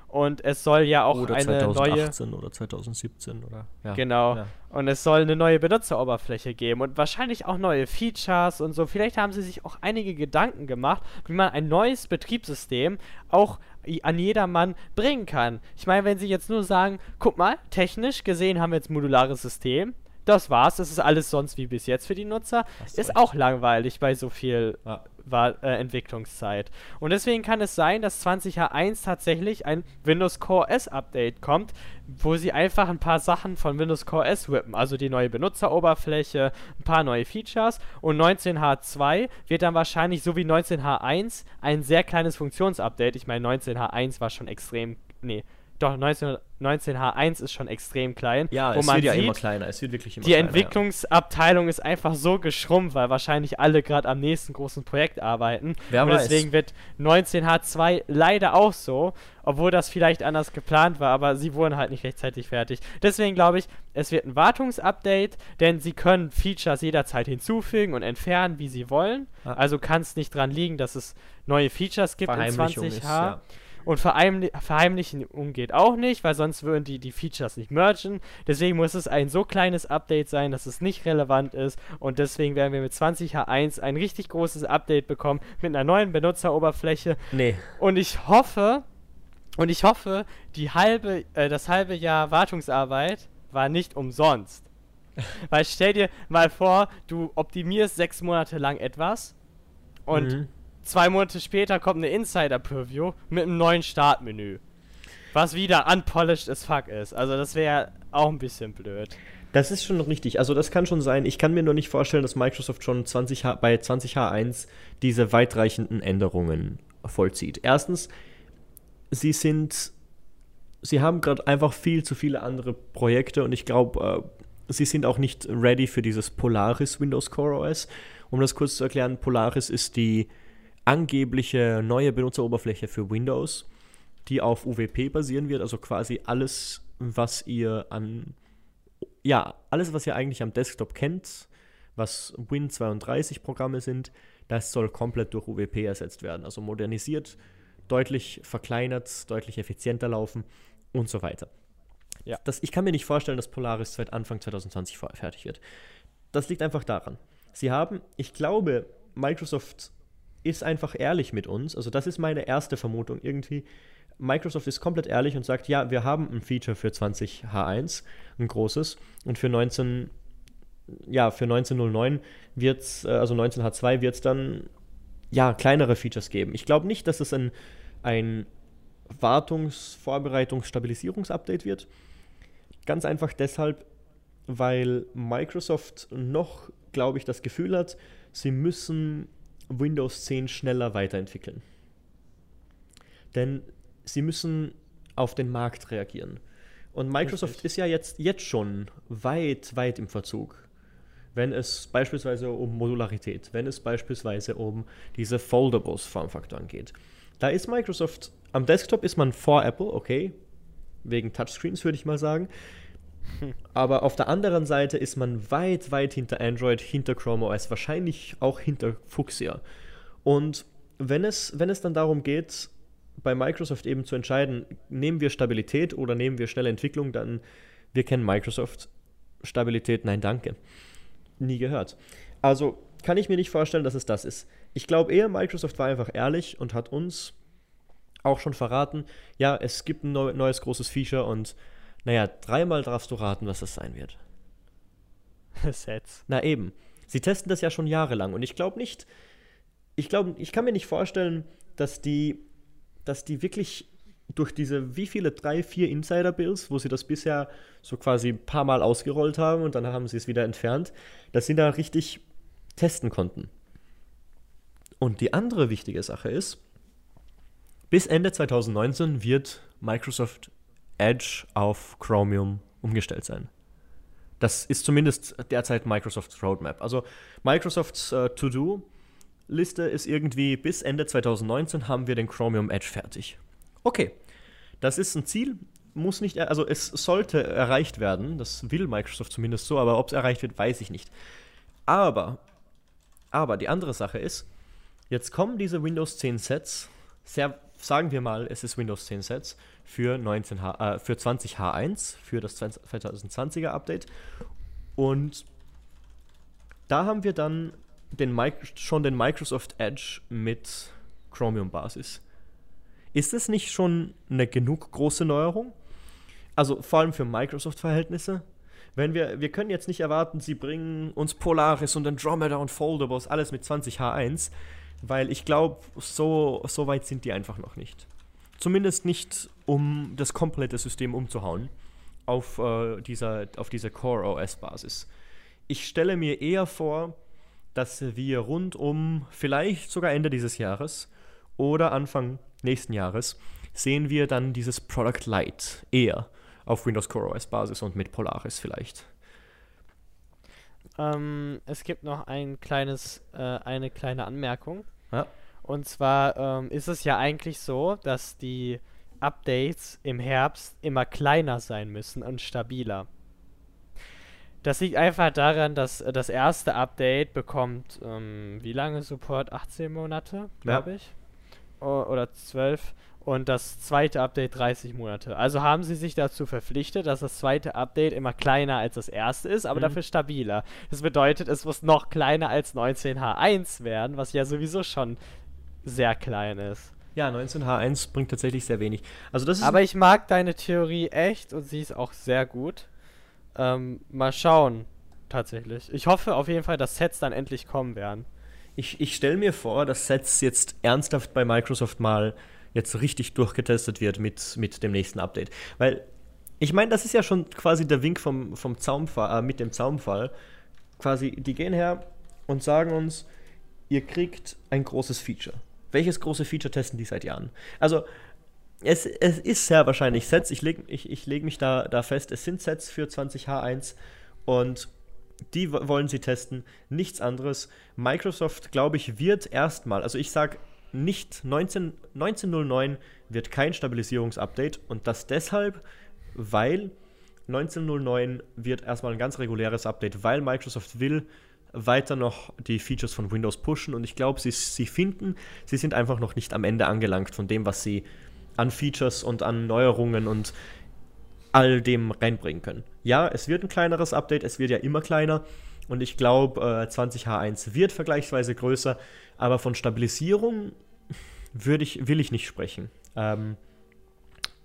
Und es soll ja auch oder eine 2018 neue. oder 2017 oder. Ja. Genau. Ja. Und es soll eine neue Benutzeroberfläche geben und wahrscheinlich auch neue Features und so. Vielleicht haben sie sich auch einige Gedanken gemacht, wie man ein neues Betriebssystem auch an jedermann bringen kann. Ich meine, wenn sie jetzt nur sagen, guck mal, technisch gesehen haben wir jetzt modulares System, das war's, das ist alles sonst wie bis jetzt für die Nutzer, ist auch langweilig bei so viel ja. War, äh, Entwicklungszeit. Und deswegen kann es sein, dass 20H1 tatsächlich ein Windows Core S Update kommt, wo sie einfach ein paar Sachen von Windows Core S whippen, also die neue Benutzeroberfläche, ein paar neue Features und 19H2 wird dann wahrscheinlich so wie 19H1 ein sehr kleines Funktionsupdate. Ich meine 19H1 war schon extrem nee, doch 19, 19H1 ist schon extrem klein. Ja, es wird ja sieht, immer kleiner. Es wird wirklich immer die kleiner. Die Entwicklungsabteilung ja. ist einfach so geschrumpft, weil wahrscheinlich alle gerade am nächsten großen Projekt arbeiten. Wer Und weiß. deswegen wird 19H2 leider auch so, obwohl das vielleicht anders geplant war, aber sie wurden halt nicht rechtzeitig fertig. Deswegen glaube ich, es wird ein Wartungsupdate, denn sie können Features jederzeit hinzufügen und entfernen, wie sie wollen. Ja. Also kann es nicht dran liegen, dass es neue Features gibt in 20H. Ist, ja. Und Verheimli Verheimlichen geht auch nicht, weil sonst würden die die Features nicht mergen. Deswegen muss es ein so kleines Update sein, dass es nicht relevant ist. Und deswegen werden wir mit 20H1 ein richtig großes Update bekommen mit einer neuen Benutzeroberfläche. Nee. Und ich hoffe, und ich hoffe, die halbe, äh, das halbe Jahr Wartungsarbeit war nicht umsonst. Weil stell dir mal vor, du optimierst sechs Monate lang etwas und mhm. Zwei Monate später kommt eine Insider-Preview mit einem neuen Startmenü. Was wieder unpolished as fuck ist. Also das wäre auch ein bisschen blöd. Das ist schon richtig. Also das kann schon sein. Ich kann mir nur nicht vorstellen, dass Microsoft schon 20H, bei 20H1 diese weitreichenden Änderungen vollzieht. Erstens, sie sind, sie haben gerade einfach viel zu viele andere Projekte und ich glaube, äh, sie sind auch nicht ready für dieses Polaris Windows Core OS. Um das kurz zu erklären, Polaris ist die angebliche neue Benutzeroberfläche für Windows, die auf UWP basieren wird, also quasi alles, was ihr an, ja, alles, was ihr eigentlich am Desktop kennt, was Win32-Programme sind, das soll komplett durch UWP ersetzt werden. Also modernisiert, deutlich verkleinert, deutlich effizienter laufen und so weiter. Ja. Das, ich kann mir nicht vorstellen, dass Polaris seit Anfang 2020 fertig wird. Das liegt einfach daran. Sie haben, ich glaube, Microsoft ist einfach ehrlich mit uns. Also das ist meine erste Vermutung irgendwie. Microsoft ist komplett ehrlich und sagt, ja, wir haben ein Feature für 20H1, ein großes, und für 19, ja, für 1909 wird es, also 19H2 wird es dann, ja, kleinere Features geben. Ich glaube nicht, dass es ein, ein Wartungs-, Vorbereitungs-, Stabilisierungs-Update wird. Ganz einfach deshalb, weil Microsoft noch, glaube ich, das Gefühl hat, sie müssen Windows 10 schneller weiterentwickeln. Denn sie müssen auf den Markt reagieren. Und Microsoft Richtig. ist ja jetzt, jetzt schon weit, weit im Verzug. Wenn es beispielsweise um Modularität, wenn es beispielsweise um diese Foldables-Formfaktoren geht. Da ist Microsoft, am Desktop ist man vor Apple, okay, wegen Touchscreens würde ich mal sagen. Aber auf der anderen Seite ist man weit, weit hinter Android, hinter Chrome OS, wahrscheinlich auch hinter Fuchsia. Und wenn es, wenn es dann darum geht, bei Microsoft eben zu entscheiden, nehmen wir Stabilität oder nehmen wir schnelle Entwicklung, dann wir kennen Microsoft. Stabilität, nein, danke. Nie gehört. Also kann ich mir nicht vorstellen, dass es das ist. Ich glaube eher, Microsoft war einfach ehrlich und hat uns auch schon verraten, ja, es gibt ein neues großes Feature und naja, dreimal darfst du raten, was das sein wird. Sets. Na eben. Sie testen das ja schon jahrelang und ich glaube nicht, ich glaube, ich kann mir nicht vorstellen, dass die, dass die wirklich durch diese, wie viele, drei, vier Insider-Bills, wo sie das bisher so quasi ein paar Mal ausgerollt haben und dann haben sie es wieder entfernt, dass sie da richtig testen konnten. Und die andere wichtige Sache ist, bis Ende 2019 wird Microsoft Edge auf Chromium umgestellt sein. Das ist zumindest derzeit Microsofts Roadmap. Also Microsofts äh, To-Do-Liste ist irgendwie bis Ende 2019 haben wir den Chromium Edge fertig. Okay, das ist ein Ziel, muss nicht, also es sollte erreicht werden, das will Microsoft zumindest so, aber ob es erreicht wird, weiß ich nicht. Aber, aber die andere Sache ist, jetzt kommen diese Windows 10 Sets, sehr, sagen wir mal, es ist Windows 10 Sets, für, 19H, äh, für 20H1, für das 2020er Update. Und da haben wir dann den schon den Microsoft Edge mit Chromium-Basis. Ist es nicht schon eine genug große Neuerung? Also vor allem für Microsoft-Verhältnisse? Wenn wir, wir können jetzt nicht erwarten, sie bringen uns Polaris und Andromeda und Foldables, alles mit 20H1, weil ich glaube, so, so weit sind die einfach noch nicht. Zumindest nicht, um das komplette System umzuhauen auf, äh, dieser, auf dieser Core OS-Basis. Ich stelle mir eher vor, dass wir rund um vielleicht sogar Ende dieses Jahres oder Anfang nächsten Jahres sehen wir dann dieses Product Lite eher auf Windows Core OS Basis und mit Polaris vielleicht. Ähm, es gibt noch ein kleines, äh, eine kleine Anmerkung. Ja. Und zwar ähm, ist es ja eigentlich so, dass die Updates im Herbst immer kleiner sein müssen und stabiler. Das liegt einfach daran, dass das erste Update bekommt, ähm, wie lange Support? 18 Monate, glaube ja. ich. O oder 12. Und das zweite Update 30 Monate. Also haben sie sich dazu verpflichtet, dass das zweite Update immer kleiner als das erste ist, aber mhm. dafür stabiler. Das bedeutet, es muss noch kleiner als 19H1 werden, was ja sowieso schon sehr klein ist. Ja, 19H1 bringt tatsächlich sehr wenig. Also das Aber ich mag deine Theorie echt und sie ist auch sehr gut. Ähm, mal schauen, tatsächlich. Ich hoffe auf jeden Fall, dass Sets dann endlich kommen werden. Ich, ich stelle mir vor, dass Sets jetzt ernsthaft bei Microsoft mal jetzt richtig durchgetestet wird mit, mit dem nächsten Update. Weil, ich meine, das ist ja schon quasi der Wink vom, vom Zaumfall, äh, mit dem Zaumfall. Quasi, die gehen her und sagen uns, ihr kriegt ein großes Feature welches große Feature testen die seit Jahren? Also, es, es ist sehr wahrscheinlich Sets. Ich lege ich, ich leg mich da, da fest, es sind Sets für 20H1 Und die wollen sie testen, nichts anderes. Microsoft, glaube ich, wird erstmal, also ich sage nicht 19, 1909 wird kein Stabilisierungsupdate und das deshalb, weil 1909 wird erstmal ein ganz reguläres Update, weil Microsoft will weiter noch die Features von Windows pushen und ich glaube, sie, sie finden, sie sind einfach noch nicht am Ende angelangt von dem, was sie an Features und an Neuerungen und all dem reinbringen können. Ja, es wird ein kleineres Update, es wird ja immer kleiner und ich glaube, äh, 20H1 wird vergleichsweise größer, aber von Stabilisierung ich, will ich nicht sprechen. Ähm,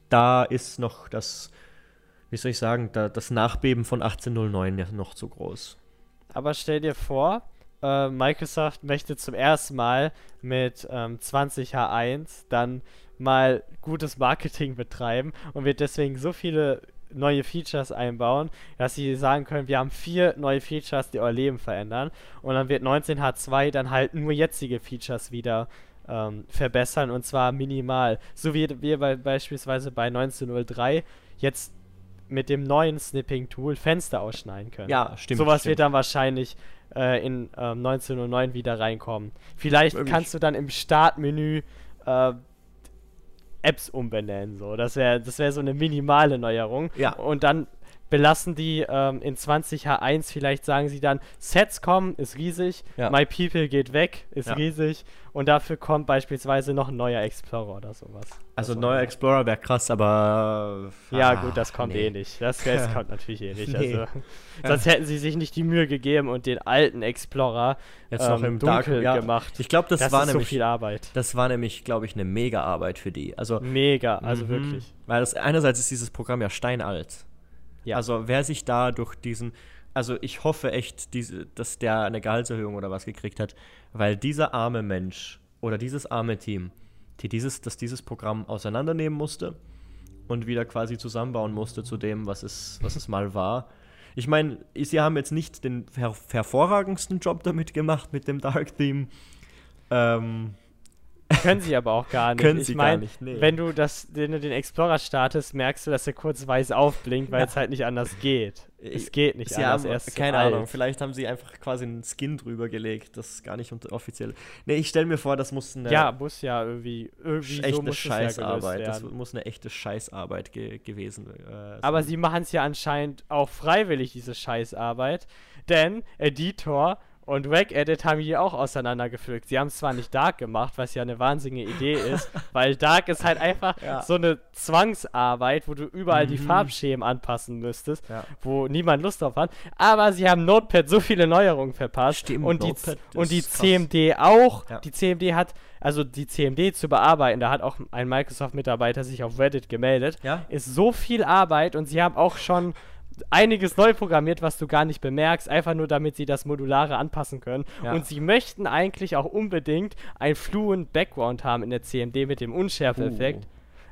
da ist noch das, wie soll ich sagen, da, das Nachbeben von 1809 ja noch zu groß. Aber stell dir vor, äh, Microsoft möchte zum ersten Mal mit ähm, 20H1 dann mal gutes Marketing betreiben und wird deswegen so viele neue Features einbauen, dass sie sagen können, wir haben vier neue Features, die euer Leben verändern. Und dann wird 19H2 dann halt nur jetzige Features wieder ähm, verbessern und zwar minimal. So wie wir bei, beispielsweise bei 1903 jetzt mit dem neuen Snipping-Tool Fenster ausschneiden können. Ja, stimmt. Sowas stimmt. wird dann wahrscheinlich äh, in ähm, 1909 wieder reinkommen. Vielleicht Möglich. kannst du dann im Startmenü äh, Apps umbenennen. So. Das wäre das wär so eine minimale Neuerung. Ja. Und dann belassen die ähm, in 20H1, vielleicht sagen sie dann, Sets kommen, ist riesig, ja. My People geht weg, ist ja. riesig und dafür kommt beispielsweise noch ein neuer Explorer oder sowas. Also neuer Explorer wäre krass, aber... Ja ah, gut, das kommt nee. eh nicht. Das, das kommt natürlich eh nicht. Nee. Also, sonst hätten sie sich nicht die Mühe gegeben und den alten Explorer jetzt ähm, noch im dunkel Dark, gemacht. Ich glaube, das, das war nämlich so viel Arbeit. Das war nämlich, glaube ich, eine mega Arbeit für die. Also mega, also mhm. wirklich. Weil das einerseits ist dieses Programm ja steinalt. Ja. Also wer sich da durch diesen, also ich hoffe echt, diese, dass der eine Gehaltserhöhung oder was gekriegt hat, weil dieser arme Mensch oder dieses arme Team, die dieses, das dieses Programm auseinandernehmen musste und wieder quasi zusammenbauen musste zu dem, was es, was es mal war. Ich meine, sie haben jetzt nicht den her hervorragendsten Job damit gemacht mit dem Dark Theme. Ähm, können sie aber auch gar nicht. Können ich sie mein, gar nicht, nee. Wenn du das, wenn du den Explorer startest, merkst du, dass er kurz weiß aufblinkt, weil ja. es halt nicht anders geht. Es geht nicht sie anders. Haben, erst keine Ahnung, vielleicht haben sie einfach quasi einen Skin drüber gelegt, das ist gar nicht offiziell. Nee, ich stelle mir vor, das muss eine Ja, muss ja irgendwie, irgendwie echte so Scheißarbeit. Ja das muss eine echte Scheißarbeit ge gewesen äh, Aber sie machen es ja anscheinend auch freiwillig, diese Scheißarbeit. Denn Editor und Wack Edit haben die auch auseinandergepflückt. Sie haben es zwar nicht Dark gemacht, was ja eine wahnsinnige Idee ist, weil Dark ist halt einfach ja. so eine Zwangsarbeit, wo du überall mhm. die Farbschemen anpassen müsstest, ja. wo niemand Lust drauf hat. Aber sie haben Notepad so viele Neuerungen verpasst Stimmt, und, die, und die CMD auch. Ja. Die CMD hat, also die CMD zu bearbeiten, da hat auch ein Microsoft-Mitarbeiter sich auf Reddit gemeldet, ist so viel Arbeit und sie haben auch schon einiges neu programmiert, was du gar nicht bemerkst, einfach nur damit sie das Modulare anpassen können. Ja. Und sie möchten eigentlich auch unbedingt ein fluent Background haben in der CMD mit dem Unschärfeffekt. Uh.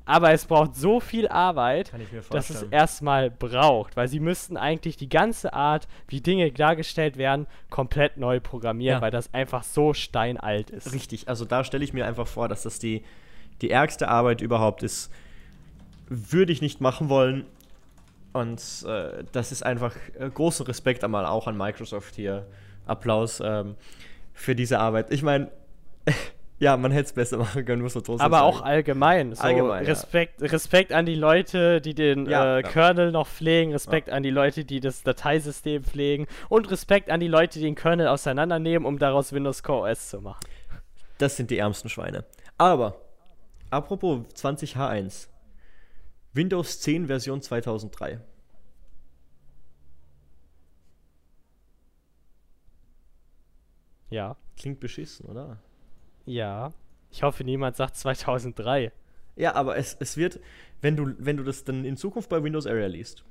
Aber es braucht so viel Arbeit, dass es erstmal braucht, weil sie müssten eigentlich die ganze Art, wie Dinge dargestellt werden, komplett neu programmieren, ja. weil das einfach so steinalt ist. Richtig, also da stelle ich mir einfach vor, dass das die, die ärgste Arbeit überhaupt ist. Würde ich nicht machen wollen, und äh, das ist einfach äh, großen Respekt einmal auch an Microsoft hier. Applaus ähm, für diese Arbeit. Ich meine, ja, man hätte es besser machen können, muss man trotzdem Aber sagen. auch allgemein. So allgemein Respekt, ja. Respekt an die Leute, die den ja, äh, ja. Kernel noch pflegen, Respekt an die Leute, die das Dateisystem pflegen und Respekt an die Leute, die den Kernel auseinandernehmen, um daraus Windows Core OS zu machen. Das sind die ärmsten Schweine. Aber, apropos 20H1, Windows 10 Version 2003. Ja. Klingt beschissen, oder? Ja. Ich hoffe, niemand sagt 2003. Ja, aber es, es wird, wenn du, wenn du das dann in Zukunft bei Windows Area liest,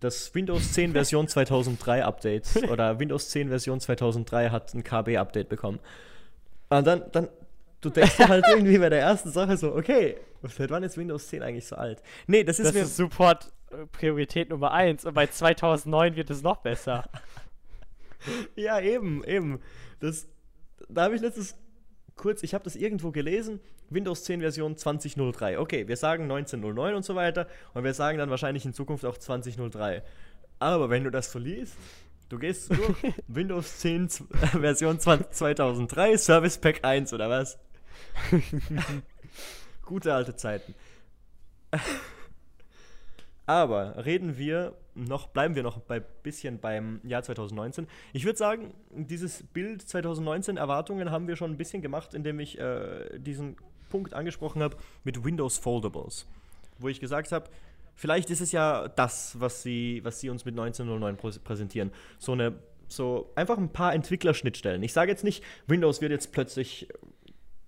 das Windows 10 Version 2003 Update oder Windows 10 Version 2003 hat ein KB-Update bekommen. Und dann, dann du denkst halt irgendwie bei der ersten Sache so, okay, seit wann ist Windows 10 eigentlich so alt? Nee, das ist das mir. ist Support äh, Priorität Nummer 1 und bei 2009 wird es noch besser. ja, eben, eben. Das, da habe ich letztes kurz, ich habe das irgendwo gelesen, Windows 10 Version 2003. Okay, wir sagen 1909 und so weiter und wir sagen dann wahrscheinlich in Zukunft auch 2003. Aber wenn du das so liest, du gehst durch Windows 10 z- Version 20, 2003, Service Pack 1 oder was? Gute alte Zeiten. Aber reden wir noch, bleiben wir noch bei bisschen beim Jahr 2019. Ich würde sagen, dieses Bild 2019 Erwartungen haben wir schon ein bisschen gemacht, indem ich äh, diesen Punkt angesprochen habe mit Windows Foldables, wo ich gesagt habe, vielleicht ist es ja das, was sie, was sie uns mit 1909 prä- präsentieren. So eine, so einfach ein paar Entwicklerschnittstellen. Ich sage jetzt nicht, Windows wird jetzt plötzlich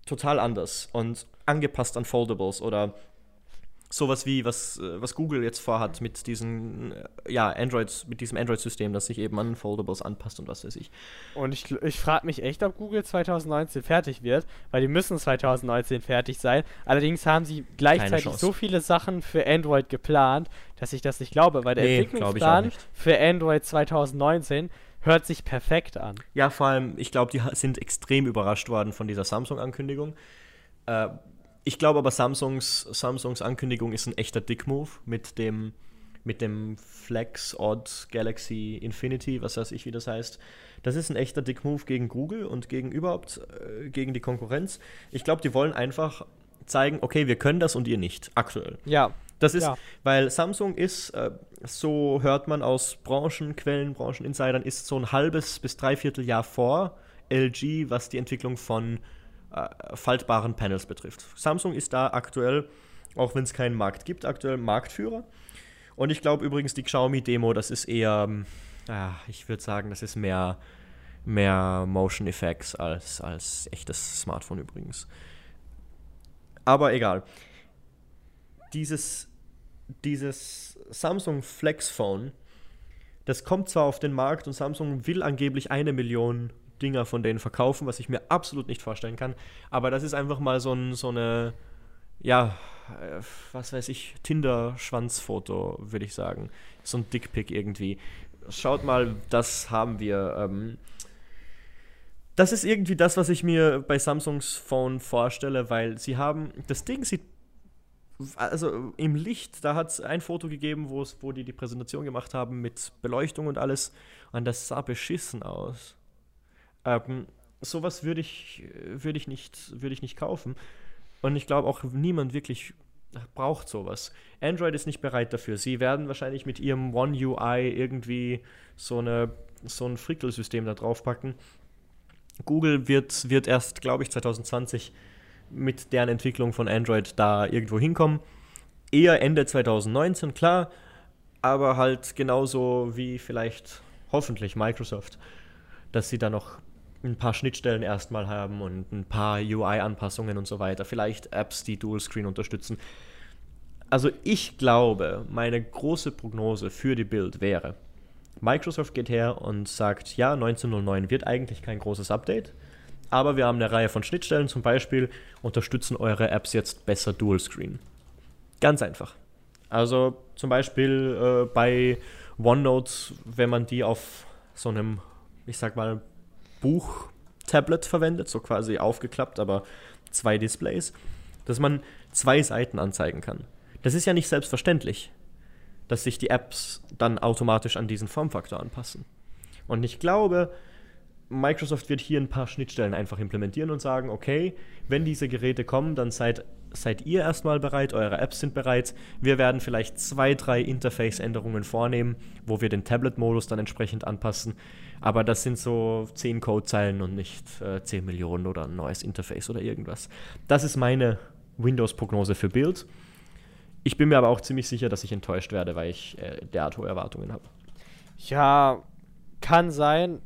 total anders und angepasst an Foldables oder sowas wie, was, äh, was Google jetzt vorhat mit diesen, äh, ja, Android, mit diesem Android-System, das sich eben an Foldables anpasst und was weiß ich. Und ich, ich frage mich echt, ob Google 2019 fertig wird, weil die müssen 2019 fertig sein. Allerdings haben sie gleichzeitig so viele Sachen für Android geplant, dass ich das nicht glaube, weil der Nee, Entwicklungsplan für Android 2019 hört sich perfekt an. Ja, vor allem, ich glaube, die sind extrem überrascht worden von dieser Samsung-Ankündigung. Äh, ich glaube aber, Samsungs, Samsungs Ankündigung ist ein echter Dick-Move mit dem, mit dem Flex Odd Galaxy Infinity, was weiß ich, wie das heißt. Das ist ein echter Dick-Move gegen Google und gegen überhaupt äh, gegen die Konkurrenz. Ich glaube, die wollen einfach zeigen, okay, wir können das und ihr nicht, aktuell. Ja, Das ist, Ja. weil Samsung ist, äh, so hört man aus Branchenquellen, Brancheninsidern, ist so ein halbes bis dreiviertel Jahr vor LG, was die Entwicklung von äh, faltbaren Panels betrifft. Samsung ist da aktuell, auch wenn es keinen Markt gibt, aktuell Marktführer. Und ich glaube übrigens, die Xiaomi-Demo, das ist eher, ah, ich würde sagen, das ist mehr, mehr Motion Effects als, als echtes Smartphone übrigens. Aber egal dieses, dieses Samsung Flex Phone, das kommt zwar auf den Markt und Samsung will angeblich eine Million Dinger von denen verkaufen, was ich mir absolut nicht vorstellen kann, aber das ist einfach mal so, ein, so eine, ja, äh, was weiß ich, Tinder-Schwanzfoto, würde ich sagen. So ein Dickpick irgendwie. Schaut mal, das haben wir. Ähm, das ist irgendwie das, was ich mir bei Samsungs Phone vorstelle, weil sie haben, das Ding sieht also im Licht, da hat es ein Foto gegeben, wo die die Präsentation gemacht haben mit Beleuchtung und alles. Und das sah beschissen aus. Ähm, sowas würde ich, würde ich, nicht, würde ich nicht kaufen. Und ich glaube auch niemand wirklich braucht sowas. Android ist nicht bereit dafür. Sie werden wahrscheinlich mit ihrem One UI irgendwie so, eine, so ein Frickelsystem da draufpacken. Google wird, wird erst, glaube ich, 2020 mit deren Entwicklung von Android da irgendwo hinkommen. Eher Ende 2019, klar, aber halt genauso wie vielleicht hoffentlich Microsoft, dass sie da noch ein paar Schnittstellen erstmal haben und ein paar UI-Anpassungen und so weiter. Vielleicht Apps, die Dual-Screen unterstützen. Also ich glaube, meine große Prognose für die Bild wäre, Microsoft geht her und sagt, ja, 1909 wird eigentlich kein großes Update, aber wir haben eine Reihe von Schnittstellen, zum Beispiel unterstützen eure Apps jetzt besser Dual Screen. Ganz einfach. Also zum Beispiel äh, bei OneNote, wenn man die auf so einem, ich sag mal, Buch-Tablet verwendet, so quasi aufgeklappt, aber zwei Displays, dass man zwei Seiten anzeigen kann. Das ist ja nicht selbstverständlich, dass sich die Apps dann automatisch an diesen Formfaktor anpassen. Und ich glaube, Microsoft wird hier ein paar Schnittstellen einfach implementieren und sagen, okay, wenn diese Geräte kommen, dann seid, seid ihr erstmal bereit, eure Apps sind bereit. Wir werden vielleicht zwei, drei Interface-Änderungen vornehmen, wo wir den Tablet-Modus dann entsprechend anpassen. Aber das sind so zehn Codezeilen und nicht äh, 10 Millionen oder ein neues Interface oder irgendwas. Das ist meine Windows-Prognose für Build. Ich bin mir aber auch ziemlich sicher, dass ich enttäuscht werde, weil ich äh, derart hohe Erwartungen habe. Ja, kann sein.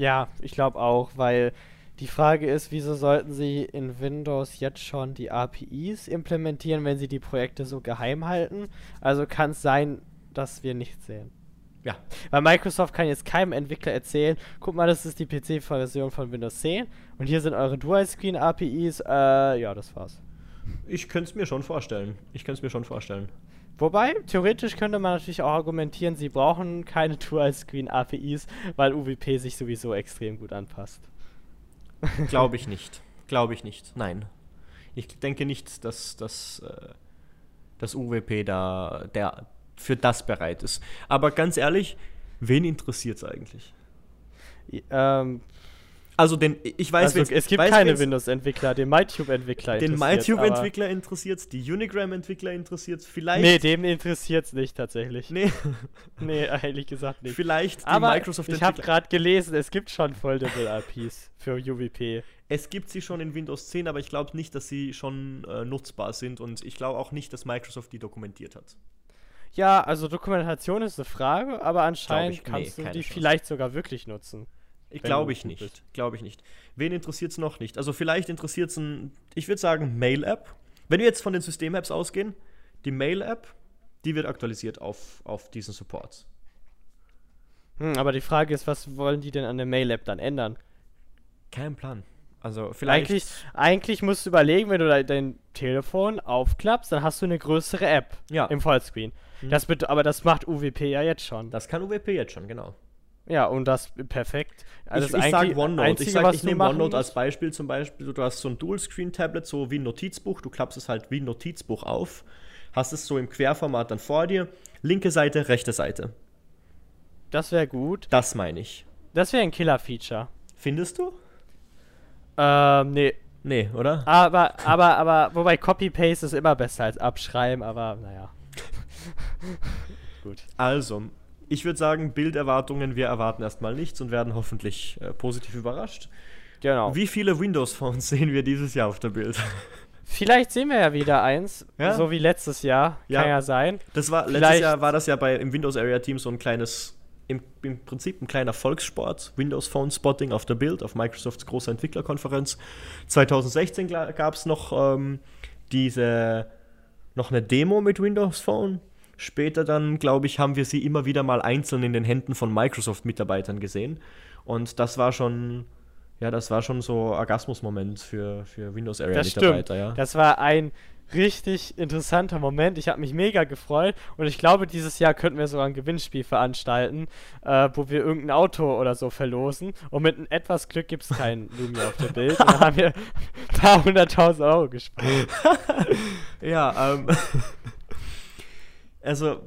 Ja, ich glaube auch, weil die Frage ist, wieso sollten sie in Windows jetzt schon die APIs implementieren, wenn sie die Projekte so geheim halten? Also kann es sein, dass wir nichts sehen. Ja. Weil Microsoft kann jetzt keinem Entwickler erzählen, guck mal, das ist die PC-Version von Windows 10 und hier sind eure Dual-Screen-APIs. Äh, ja, das war's. Ich könnte es mir schon vorstellen. Ich könnte es mir schon vorstellen. Wobei, theoretisch könnte man natürlich auch argumentieren, sie brauchen keine Dual-Screen-APIs, weil UWP sich sowieso extrem gut anpasst. Glaube ich nicht. Glaube ich nicht. Nein. Ich denke nicht, dass, dass äh, das UWP da der für das bereit ist. Aber ganz ehrlich, wen interessiert es eigentlich? Ähm, Also den, ich weiß, also, es gibt weiß, keine Windows-Entwickler, den MyTube-Entwickler Den interessiert, aber- MyTube-Entwickler interessiert es, die Unigram-Entwickler interessiert es, vielleicht. Nee, dem interessiert es nicht tatsächlich. nee, Nee, ehrlich gesagt nicht. vielleicht die Aber ich habe Microsoft-Entwickler. gerade gelesen, es gibt schon Foldable IPs für UWP. Es gibt sie schon in Windows 10, aber ich glaube nicht, dass sie schon äh, nutzbar sind und ich glaube auch nicht, dass Microsoft die dokumentiert hat. Ja, also Dokumentation ist eine Frage, aber anscheinend ich- nee, kannst du die Chance. vielleicht sogar wirklich nutzen. Glaube ich nicht. Glaube ich nicht. Wen interessiert es noch nicht? Also vielleicht interessiert es ein, ich würde sagen, Mail-App. Wenn wir jetzt von den System-Apps ausgehen, die Mail-App, die wird aktualisiert auf, auf diesen Support. Hm, aber die Frage ist, was wollen die denn an der Mail-App dann ändern? Kein Plan. Also vielleicht. Eigentlich, eigentlich musst du überlegen, wenn du de dein Telefon aufklappst, dann hast du eine größere App Ja. im Vollscreen. Mhm. Das aber das macht UWP ja jetzt schon. Das kann UWP jetzt schon, genau. Ja, und das perfekt. Also ich das ich sage OneNote. Einzige, ich sage, ich nehme OneNote als Beispiel zum Beispiel. Du hast so ein Dual-Screen-Tablet, so wie ein Notizbuch. Du klappst es halt wie ein Notizbuch auf. Hast es so im Querformat dann vor dir. Linke Seite, rechte Seite. Das wäre gut. Das meine ich. Das wäre ein Killer-Feature. Findest du? Ähm, nee. Nee, oder? Aber, aber, aber, wobei Copy-Paste ist immer besser als Abschreiben, aber naja. gut. Also, ich würde sagen, Bilderwartungen, wir erwarten erstmal nichts und werden hoffentlich äh, positiv überrascht. Genau. Wie viele Windows-Phones sehen wir dieses Jahr auf der Bild? Vielleicht sehen wir ja wieder eins, Ja? so wie letztes Jahr. Ja. Kann ja sein. Das war letztes Vielleicht- Jahr war das ja bei im Windows Area Team so ein kleines im, im Prinzip ein kleiner Volkssport, Windows Phone Spotting auf der Bild auf Microsofts großer Entwicklerkonferenz. 2016 gab es noch ähm, diese noch eine Demo mit Windows Phone. Später dann, glaube ich, haben wir sie immer wieder mal einzeln in den Händen von Microsoft-Mitarbeitern gesehen. Und das war schon, ja, das war schon so Orgasmus-Moment für, für Windows Area Das Mitarbeiter, stimmt. ja. Das war ein richtig interessanter Moment. Ich habe mich mega gefreut und ich glaube, dieses Jahr könnten wir sogar ein Gewinnspiel veranstalten, äh, wo wir irgendein Auto oder so verlosen und mit etwas Glück gibt es kein Lumia auf der Bild. Dann haben wir ein paar hunderttausend Euro gespart. Ja, ähm. Also,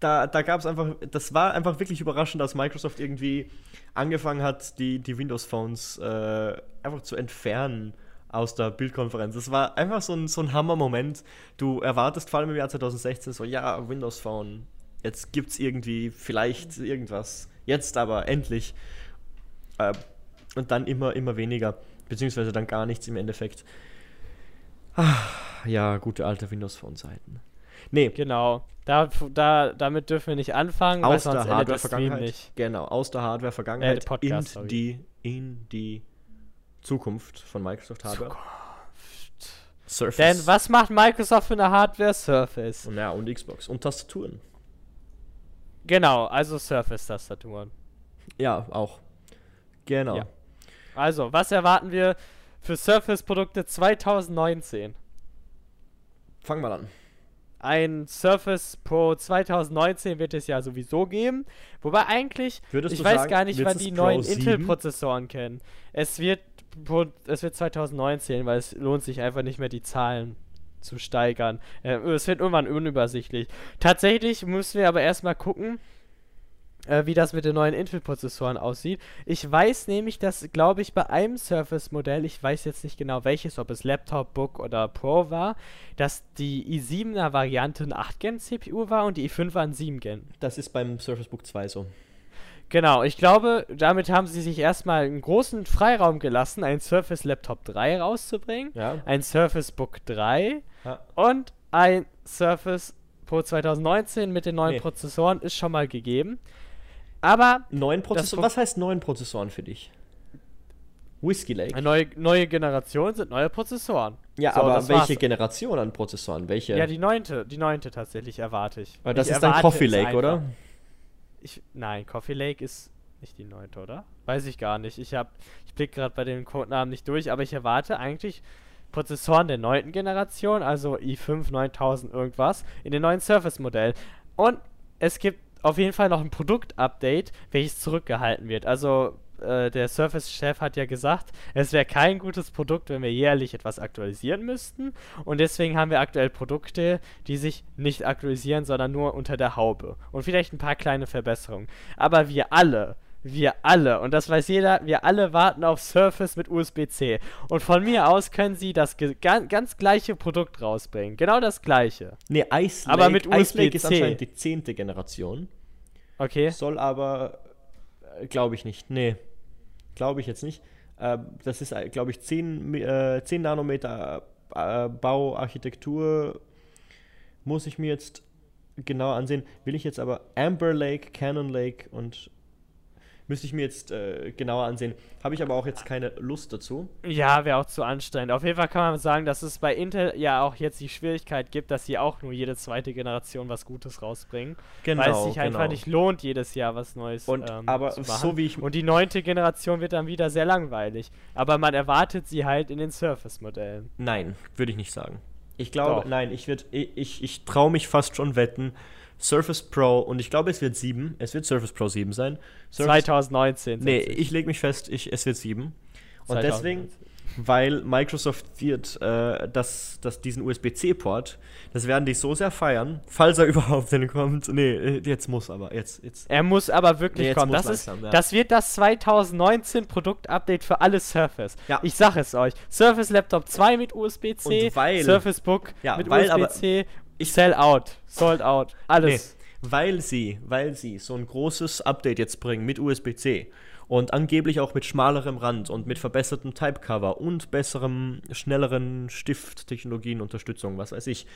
da, da gab es einfach, das war einfach wirklich überraschend, dass Microsoft irgendwie angefangen hat, die, die Windows-Phones äh, einfach zu entfernen aus der Bildkonferenz. Das war einfach so ein, so ein Hammer-Moment. Du erwartest vor allem im Jahr 2016 so, ja, Windows Phone, jetzt gibt es irgendwie vielleicht irgendwas. Jetzt aber, endlich. Äh, und dann immer, immer weniger. Beziehungsweise dann gar nichts im Endeffekt. Ah, ja, gute alte Windows Phone-Seiten. Nee, Genau. Da, da, damit dürfen wir nicht anfangen, aus der Hardware-Vergangenheit. Genau, aus der Hardware-Vergangenheit Äh, Podcast, in, sorry. die, in die Zukunft von Microsoft Hardware. Surface. Denn was macht Microsoft für eine Hardware? Surface. Und, ja, und Xbox. Und Tastaturen. Genau, also Surface-Tastaturen. Ja, auch. Genau. Ja. Also, was erwarten wir für Surface-Produkte 2019? Fang mal an. Ein Surface Pro 2019 wird es ja sowieso geben. Wobei eigentlich, Würdest ich weiß sagen, gar nicht, wann die neuen 7? Intel-Prozessoren kennen. Es wird, es wird 2019, weil es lohnt sich einfach nicht mehr, die Zahlen zu steigern. Äh, es wird irgendwann unübersichtlich. Tatsächlich müssen wir aber erstmal gucken, äh, wie das mit den neuen Intel-Prozessoren aussieht. Ich weiß nämlich, dass, glaube ich, bei einem Surface-Modell, ich weiß jetzt nicht genau welches, ob es Laptop, Book oder Pro war, dass die i7er Variante ein 8-Gen-CPU war und die i5 ein 7-Gen. Das ist beim Surface Book 2 so. Genau, ich glaube, damit haben sie sich erstmal einen großen Freiraum gelassen, ein Surface Laptop 3 rauszubringen, Ja. ein Surface Book 3 ja. und ein Surface Pro 2019 mit den neuen Nee. Prozessoren ist schon mal gegeben. Aber Neun Prozessoren. Pro- Was heißt neun Prozessoren für dich? Whiskey Lake. eine neue, neue Generation sind neue Prozessoren. Ja, So, aber welche war's. Generation an Prozessoren? Welche? Ja, die neunte, die neunte tatsächlich erwarte ich. Weil das ich ist dann Coffee Lake, oder? Ich, nein, Coffee Lake ist nicht die neunte, oder? Weiß ich gar nicht. Ich hab, ich blick gerade bei den Codenamen nicht durch, aber ich erwarte eigentlich Prozessoren der neunten Generation, also i5 9000 irgendwas, in den neuen Surface-Modell. Und es gibt auf jeden Fall noch ein Produktupdate, welches zurückgehalten wird. Also äh, der Surface-Chef hat ja gesagt, es wäre kein gutes Produkt, wenn wir jährlich etwas aktualisieren müssten. Und deswegen haben wir aktuell Produkte, die sich nicht aktualisieren, sondern nur unter der Haube. Und vielleicht ein paar kleine Verbesserungen. Aber wir alle wir alle, und das weiß jeder, wir alle warten auf Surface mit USB-C. Und von mir aus können sie das ganz, gleiche Produkt rausbringen. Genau das gleiche. Nee, Ice Lake, aber mit Ice Lake ist anscheinend die zehnte Generation. Okay. Soll aber, äh, glaube ich nicht. Nee, glaube ich jetzt nicht. Äh, das ist, äh, glaube ich, 10, äh, 10 Nanometer äh, Bauarchitektur. Muss ich mir jetzt genau ansehen. Will ich jetzt aber Amber Lake, Cannon Lake und Müsste ich mir jetzt äh, genauer ansehen. Habe ich aber auch jetzt keine Lust dazu. Ja, wäre auch zu anstrengend. Auf jeden Fall kann man sagen, dass es bei Intel ja auch jetzt die Schwierigkeit gibt, dass sie auch nur jede zweite Generation was Gutes rausbringen. Genau. Weil es sich genau. einfach nicht lohnt, jedes Jahr was Neues Und, ähm, aber zu machen. So wie ich Und die neunte Generation wird dann wieder sehr langweilig. Aber man erwartet sie halt in den Surface-Modellen. Nein, würde ich nicht sagen. Ich glaube, Doch. nein, ich, ich, ich, ich traue mich fast schon wetten, Surface Pro und ich glaube, es wird 7. Es wird Surface Pro 7 sein. Surface 2019. Nee, ich lege mich fest, ich, es wird 7. Und 2019. deswegen, weil Microsoft wird äh, das, das, diesen USB-C-Port, das werden die so sehr feiern, falls er überhaupt denn kommt. Nee, äh, jetzt muss aber, jetzt. jetzt. Er muss aber wirklich nee, kommen. Das, langsam, ist, ja. das wird das 2019 Produktupdate für alle Surface. Ja. Ich sage es euch. Surface Laptop 2 mit USB-C, Surface Book ja, mit USB-C ich sell out, sold out, alles. Nee, weil sie, weil sie so ein großes Update jetzt bringen mit USB-C und angeblich auch mit schmalerem Rand und mit verbessertem Typecover und besserem, schnelleren Stifttechnologien, Unterstützung, was weiß ich,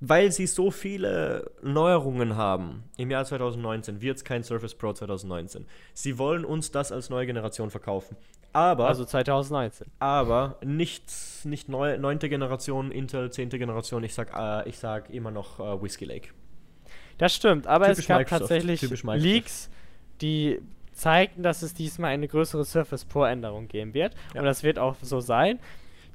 weil sie so viele Neuerungen haben im Jahr 2019, wird es kein Surface Pro 2019. Sie wollen uns das als neue Generation verkaufen. Aber. Also 2019. Aber nicht, nicht neue, neunte Generation, Intel, zehnte Generation. Ich sag, äh, ich sag immer noch äh, Whiskey Lake. Das stimmt, aber Typisch es gab Microsoft. tatsächlich Leaks, die zeigten, dass es diesmal eine größere Surface Pro Änderung geben wird. Ja. Und das wird auch so sein.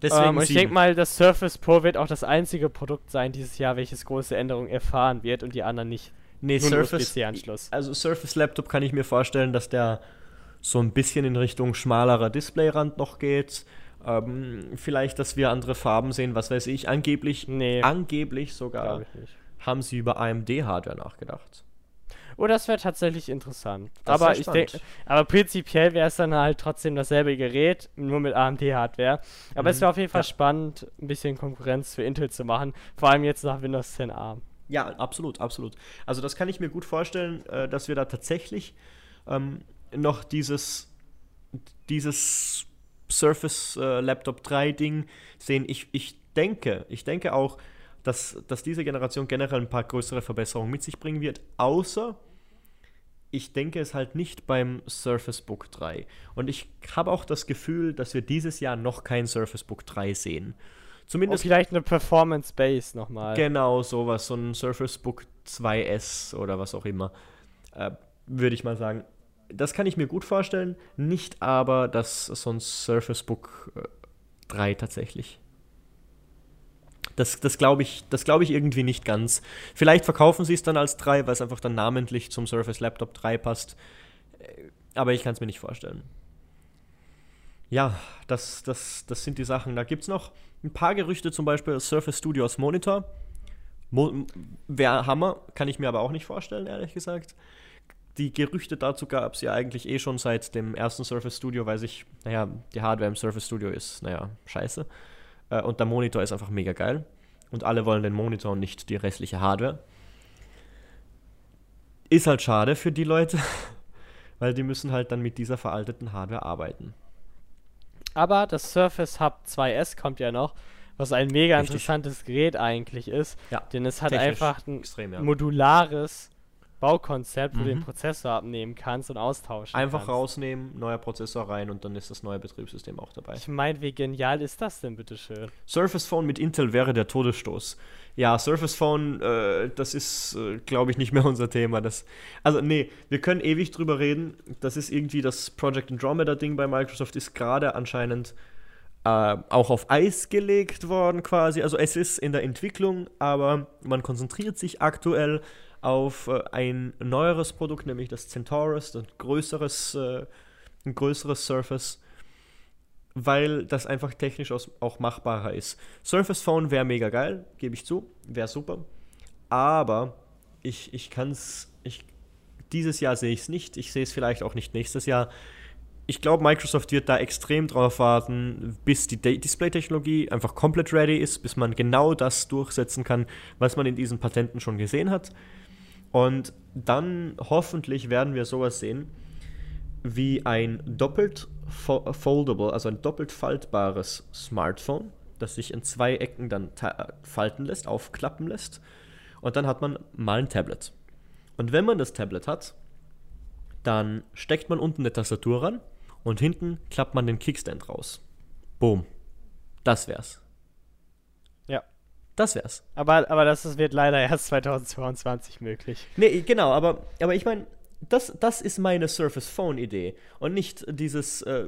Deswegen ähm, ich denke mal, das Surface Pro wird auch das einzige Produkt sein dieses Jahr, welches große Änderungen erfahren wird und die anderen nicht. Nee, Surface. Also Surface Laptop kann ich mir vorstellen, dass der so ein bisschen in Richtung schmalerer Displayrand noch geht. Ähm, vielleicht, dass wir andere Farben sehen, was weiß ich. Angeblich, nee, angeblich sogar haben sie über AMD-Hardware nachgedacht. Oh, das wäre tatsächlich interessant. Das aber ich denke, aber prinzipiell wäre es dann halt trotzdem dasselbe Gerät, nur mit AMD-Hardware. Aber mhm. es wäre auf jeden Fall ja. spannend, ein bisschen Konkurrenz für Intel zu machen, vor allem jetzt nach Windows 10 ARM. Ja, absolut, absolut. Also das kann ich mir gut vorstellen, äh, dass wir da tatsächlich ähm, noch dieses, dieses Surface äh, Laptop 3 Ding sehen. Ich, ich denke, ich denke auch, dass, dass diese Generation generell ein paar größere Verbesserungen mit sich bringen wird, außer ich denke es halt nicht beim Surface Book 3. Und ich habe auch das Gefühl, dass wir dieses Jahr noch kein Surface Book 3 sehen. Zumindest. Und vielleicht eine Performance Base nochmal. Genau, sowas, so ein Surface Book 2S oder was auch immer. Äh, Würde ich mal sagen. Das kann ich mir gut vorstellen, nicht aber das so ein Surface Book äh, 3 tatsächlich. Das, das glaube ich, glaub ich irgendwie nicht ganz. Vielleicht verkaufen sie es dann als 3, weil es einfach dann namentlich zum Surface Laptop 3 passt. Äh, aber ich kann es mir nicht vorstellen. Ja, das, das, das sind die Sachen. Da gibt es noch ein paar Gerüchte, zum Beispiel Surface Studios Monitor. Mo Wäre Hammer, kann ich mir aber auch nicht vorstellen, ehrlich gesagt. Die Gerüchte dazu gab es ja eigentlich eh schon seit dem ersten Surface Studio, weil sich, naja, die Hardware im Surface Studio ist, naja, scheiße. Äh, und der Monitor ist einfach mega geil. Und alle wollen den Monitor und nicht die restliche Hardware. Ist halt schade für die Leute, weil die müssen halt dann mit dieser veralteten Hardware arbeiten. Aber das Surface Hub 2S kommt ja noch, was ein mega Richtig. interessantes Gerät eigentlich ist. Ja, denn es hat einfach ein extrem, ja. modulares Baukonzept, wo mhm. du den mhm. Prozessor abnehmen kannst und austauschen Einfach kannst. rausnehmen, neuer Prozessor rein und dann ist das neue Betriebssystem auch dabei. Ich meine, wie genial ist das denn, bitteschön? Surface Phone mit Intel wäre der Todesstoß. Ja, Surface Phone, äh, das ist, äh, glaube ich, nicht mehr unser Thema. Das, also, nee, wir können ewig drüber reden. Das ist irgendwie das Project Andromeda-Ding bei Microsoft, ist gerade anscheinend äh, auch auf Eis gelegt worden quasi. Also es ist in der Entwicklung, aber man konzentriert sich aktuell auf äh, ein neueres Produkt, nämlich das Centaurus, ein größeres, äh, ein größeres Surface, weil das einfach technisch auch machbarer ist. Surface Phone wäre mega geil, gebe ich zu, wäre super. Aber ich, ich kann es, ich, dieses Jahr sehe ich es nicht, ich sehe es vielleicht auch nicht nächstes Jahr ich glaube, Microsoft wird da extrem drauf warten, bis die Display-Technologie einfach komplett ready ist, bis man genau das durchsetzen kann, was man in diesen Patenten schon gesehen hat. Und dann hoffentlich werden wir sowas sehen wie ein doppelt foldable, also ein doppelt faltbares Smartphone, das sich in zwei Ecken dann falten lässt, aufklappen lässt. Und dann hat man mal ein Tablet. Und wenn man das Tablet hat, dann steckt man unten eine Tastatur ran und hinten klappt man den Kickstand raus. Boom. Das wär's. Das wär's. Aber, aber das wird leider erst 2022 möglich. Nee, genau, aber, aber ich meine, das, das ist meine Surface Phone Idee und nicht dieses, äh,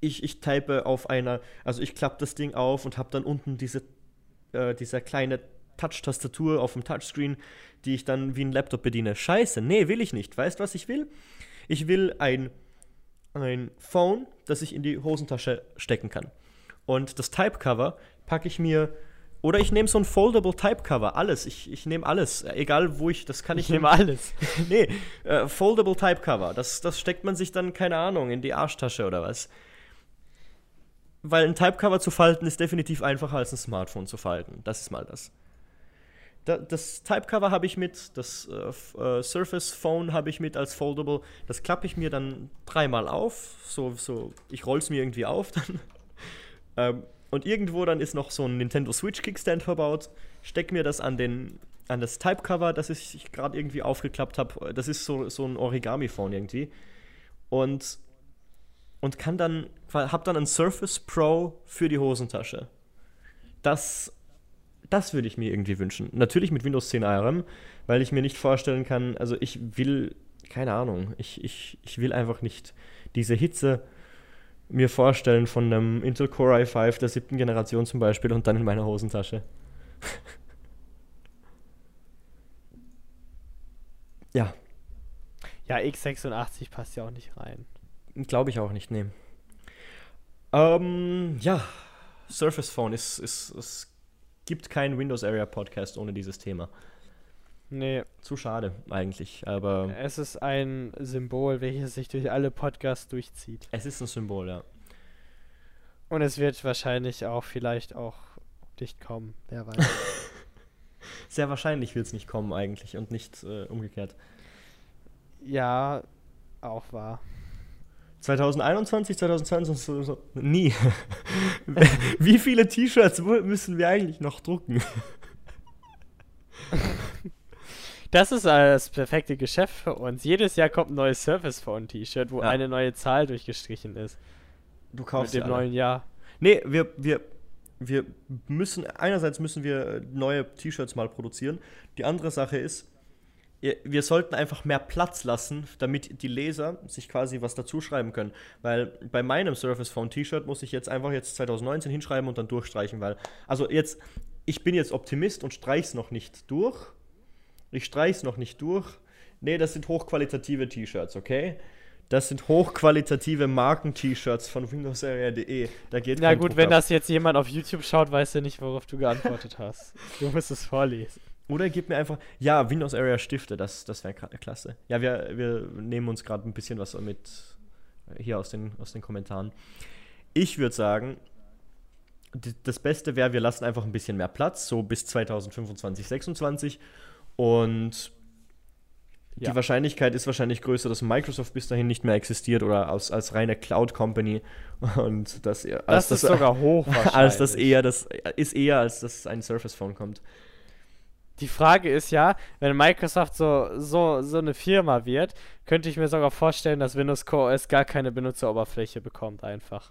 ich, ich type auf einer, also ich klappe das Ding auf und habe dann unten diese, äh, diese kleine Touch-Tastatur auf dem Touchscreen, die ich dann wie ein Laptop bediene. Scheiße, nee, will ich nicht. Weißt du, was ich will? Ich will ein ein Phone, das ich in die Hosentasche stecken kann. Und das Typecover packe ich mir oder ich nehme so ein Foldable Typecover, alles. Ich, ich nehme alles, egal wo ich, das kann ich. Ich nehme alles. nee, äh, Foldable Typecover, das, das steckt man sich dann, keine Ahnung, in die Arschtasche oder was. Weil ein Typecover zu falten ist definitiv einfacher als ein Smartphone zu falten. Das ist mal das. Da, das Typecover habe ich mit, das äh, äh, Surface Phone habe ich mit als Foldable. Das klappe ich mir dann dreimal auf. So, so, ich roll es mir irgendwie auf dann. ähm, und irgendwo dann ist noch so ein Nintendo Switch Kickstand verbaut. Steck mir das an den an das Typecover, das ich gerade irgendwie aufgeklappt habe. Das ist so, so ein Origami-Phone irgendwie. Und, und kann dann, hab dann ein Surface Pro für die Hosentasche. Das das würde ich mir irgendwie wünschen. Natürlich mit Windows 10 ARM, weil ich mir nicht vorstellen kann, also ich will, keine Ahnung, ich, ich, ich will einfach nicht diese Hitze mir vorstellen von einem Intel Core i5 der siebten Generation zum Beispiel und dann in meiner Hosentasche. ja. Ja, x86 passt ja auch nicht rein. Glaube ich auch nicht, nee. Ähm, ja, Surface Phone ist, ist, ist gibt keinen Windows Area Podcast ohne dieses Thema. Nee. Zu schade eigentlich, aber. Es ist ein Symbol, welches sich durch alle Podcasts durchzieht. Es ist ein Symbol, ja. Und es wird wahrscheinlich auch vielleicht auch nicht kommen, wer weiß. Sehr wahrscheinlich wird es nicht kommen eigentlich und nicht äh, umgekehrt. Ja, auch wahr. 2021, 2022, so, so, nie. Wie viele T-Shirts müssen wir eigentlich noch drucken? Das ist das perfekte Geschäft für uns. Jedes Jahr kommt ein neues Surface Phone T-Shirt, wo ja. eine neue Zahl durchgestrichen ist. Du kaufst Mit dem neuen Jahr. Nee, wir, wir, wir müssen, einerseits müssen wir neue T-Shirts mal produzieren. Die andere Sache ist, wir sollten einfach mehr Platz lassen, damit die Leser sich quasi was dazu schreiben können. Weil bei meinem Surface Phone T-Shirt muss ich jetzt einfach jetzt 2019 hinschreiben und dann durchstreichen, weil, also jetzt, ich bin jetzt Optimist und streich's noch nicht durch. Ich streich's noch nicht durch. Nee, das sind hochqualitative T-Shirts, okay? Das sind hochqualitative Marken-T-Shirts von WindowsArea.de. Da geht Na gut, Druck wenn ab. das jetzt jemand auf YouTube schaut, weiß er nicht, worauf du geantwortet hast. Du musst es vorlesen. Oder gib mir einfach, ja, Windows Area Stifte, das, das wäre klasse. Ja, wir, wir nehmen uns gerade ein bisschen was mit hier aus den, aus den Kommentaren. Ich würde sagen, das Beste wäre, wir lassen einfach ein bisschen mehr Platz, so bis 2025, 2026. Und ja. die Wahrscheinlichkeit ist wahrscheinlich größer, dass Microsoft bis dahin nicht mehr existiert oder als, als reine Cloud-Company. Und das, als das, das ist sogar hoch. Als das eher, das ist eher, als dass ein Surface Phone kommt die Frage ist ja, wenn Microsoft so, so, so eine Firma wird, könnte ich mir sogar vorstellen, dass Windows Core OS gar keine Benutzeroberfläche bekommt, einfach.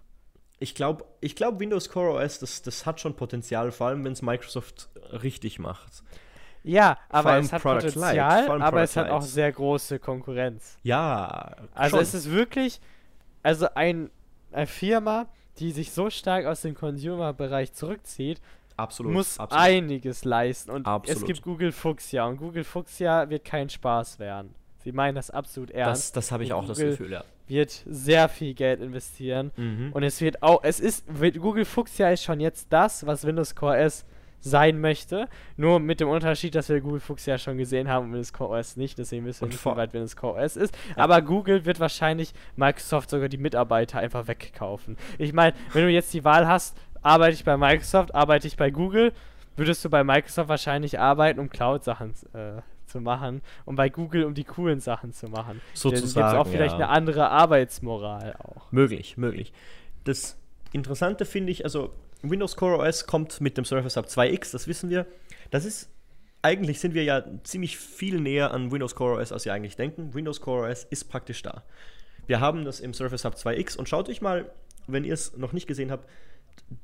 Ich glaube, ich glaub, Windows Core OS, das, das hat schon Potenzial, vor allem wenn es Microsoft richtig macht. Ja, aber es hat Product Potenzial, Light, aber es hat auch sehr große Konkurrenz. Ja. Also schon. es ist wirklich, also ein, eine Firma, die sich so stark aus dem Consumer-Bereich zurückzieht, Absolut. muss absolut. einiges leisten. Und Absolut. es gibt Google Fuchsia und Google Fuchsia wird kein Spaß werden. Sie meinen das absolut das ernst. das habe ich auch das Google- Gefühl, ja. Wird sehr viel Geld investieren. Mhm. Und es wird auch, es ist, Google Fuchsia ist schon jetzt das, was Windows Core S sein möchte. Nur mit dem Unterschied, dass wir Google Fuchsia schon gesehen haben und Windows Core OS nicht. Deswegen wissen wir nicht, wie weit Windows Core OS ist. Ja. Aber Google wird wahrscheinlich Microsoft sogar die Mitarbeiter einfach wegkaufen. Ich meine, wenn du jetzt die Wahl hast, arbeite ich bei Microsoft, arbeite ich bei Google, würdest du bei Microsoft wahrscheinlich arbeiten, um Cloud-Sachen äh, zu machen und bei Google, um die coolen Sachen zu machen. Dann gibt's Sozusagen, auch vielleicht ja. eine andere Arbeitsmoral auch. Möglich, möglich. Das Interessante finde ich, also Windows Core OS kommt mit dem Surface Hub 2X, das wissen wir. Das ist, eigentlich sind wir ja ziemlich viel näher an Windows Core OS, als wir eigentlich denken. Windows Core OS ist praktisch da. Wir haben das im Surface Hub 2X und schaut euch mal, wenn ihr es noch nicht gesehen habt,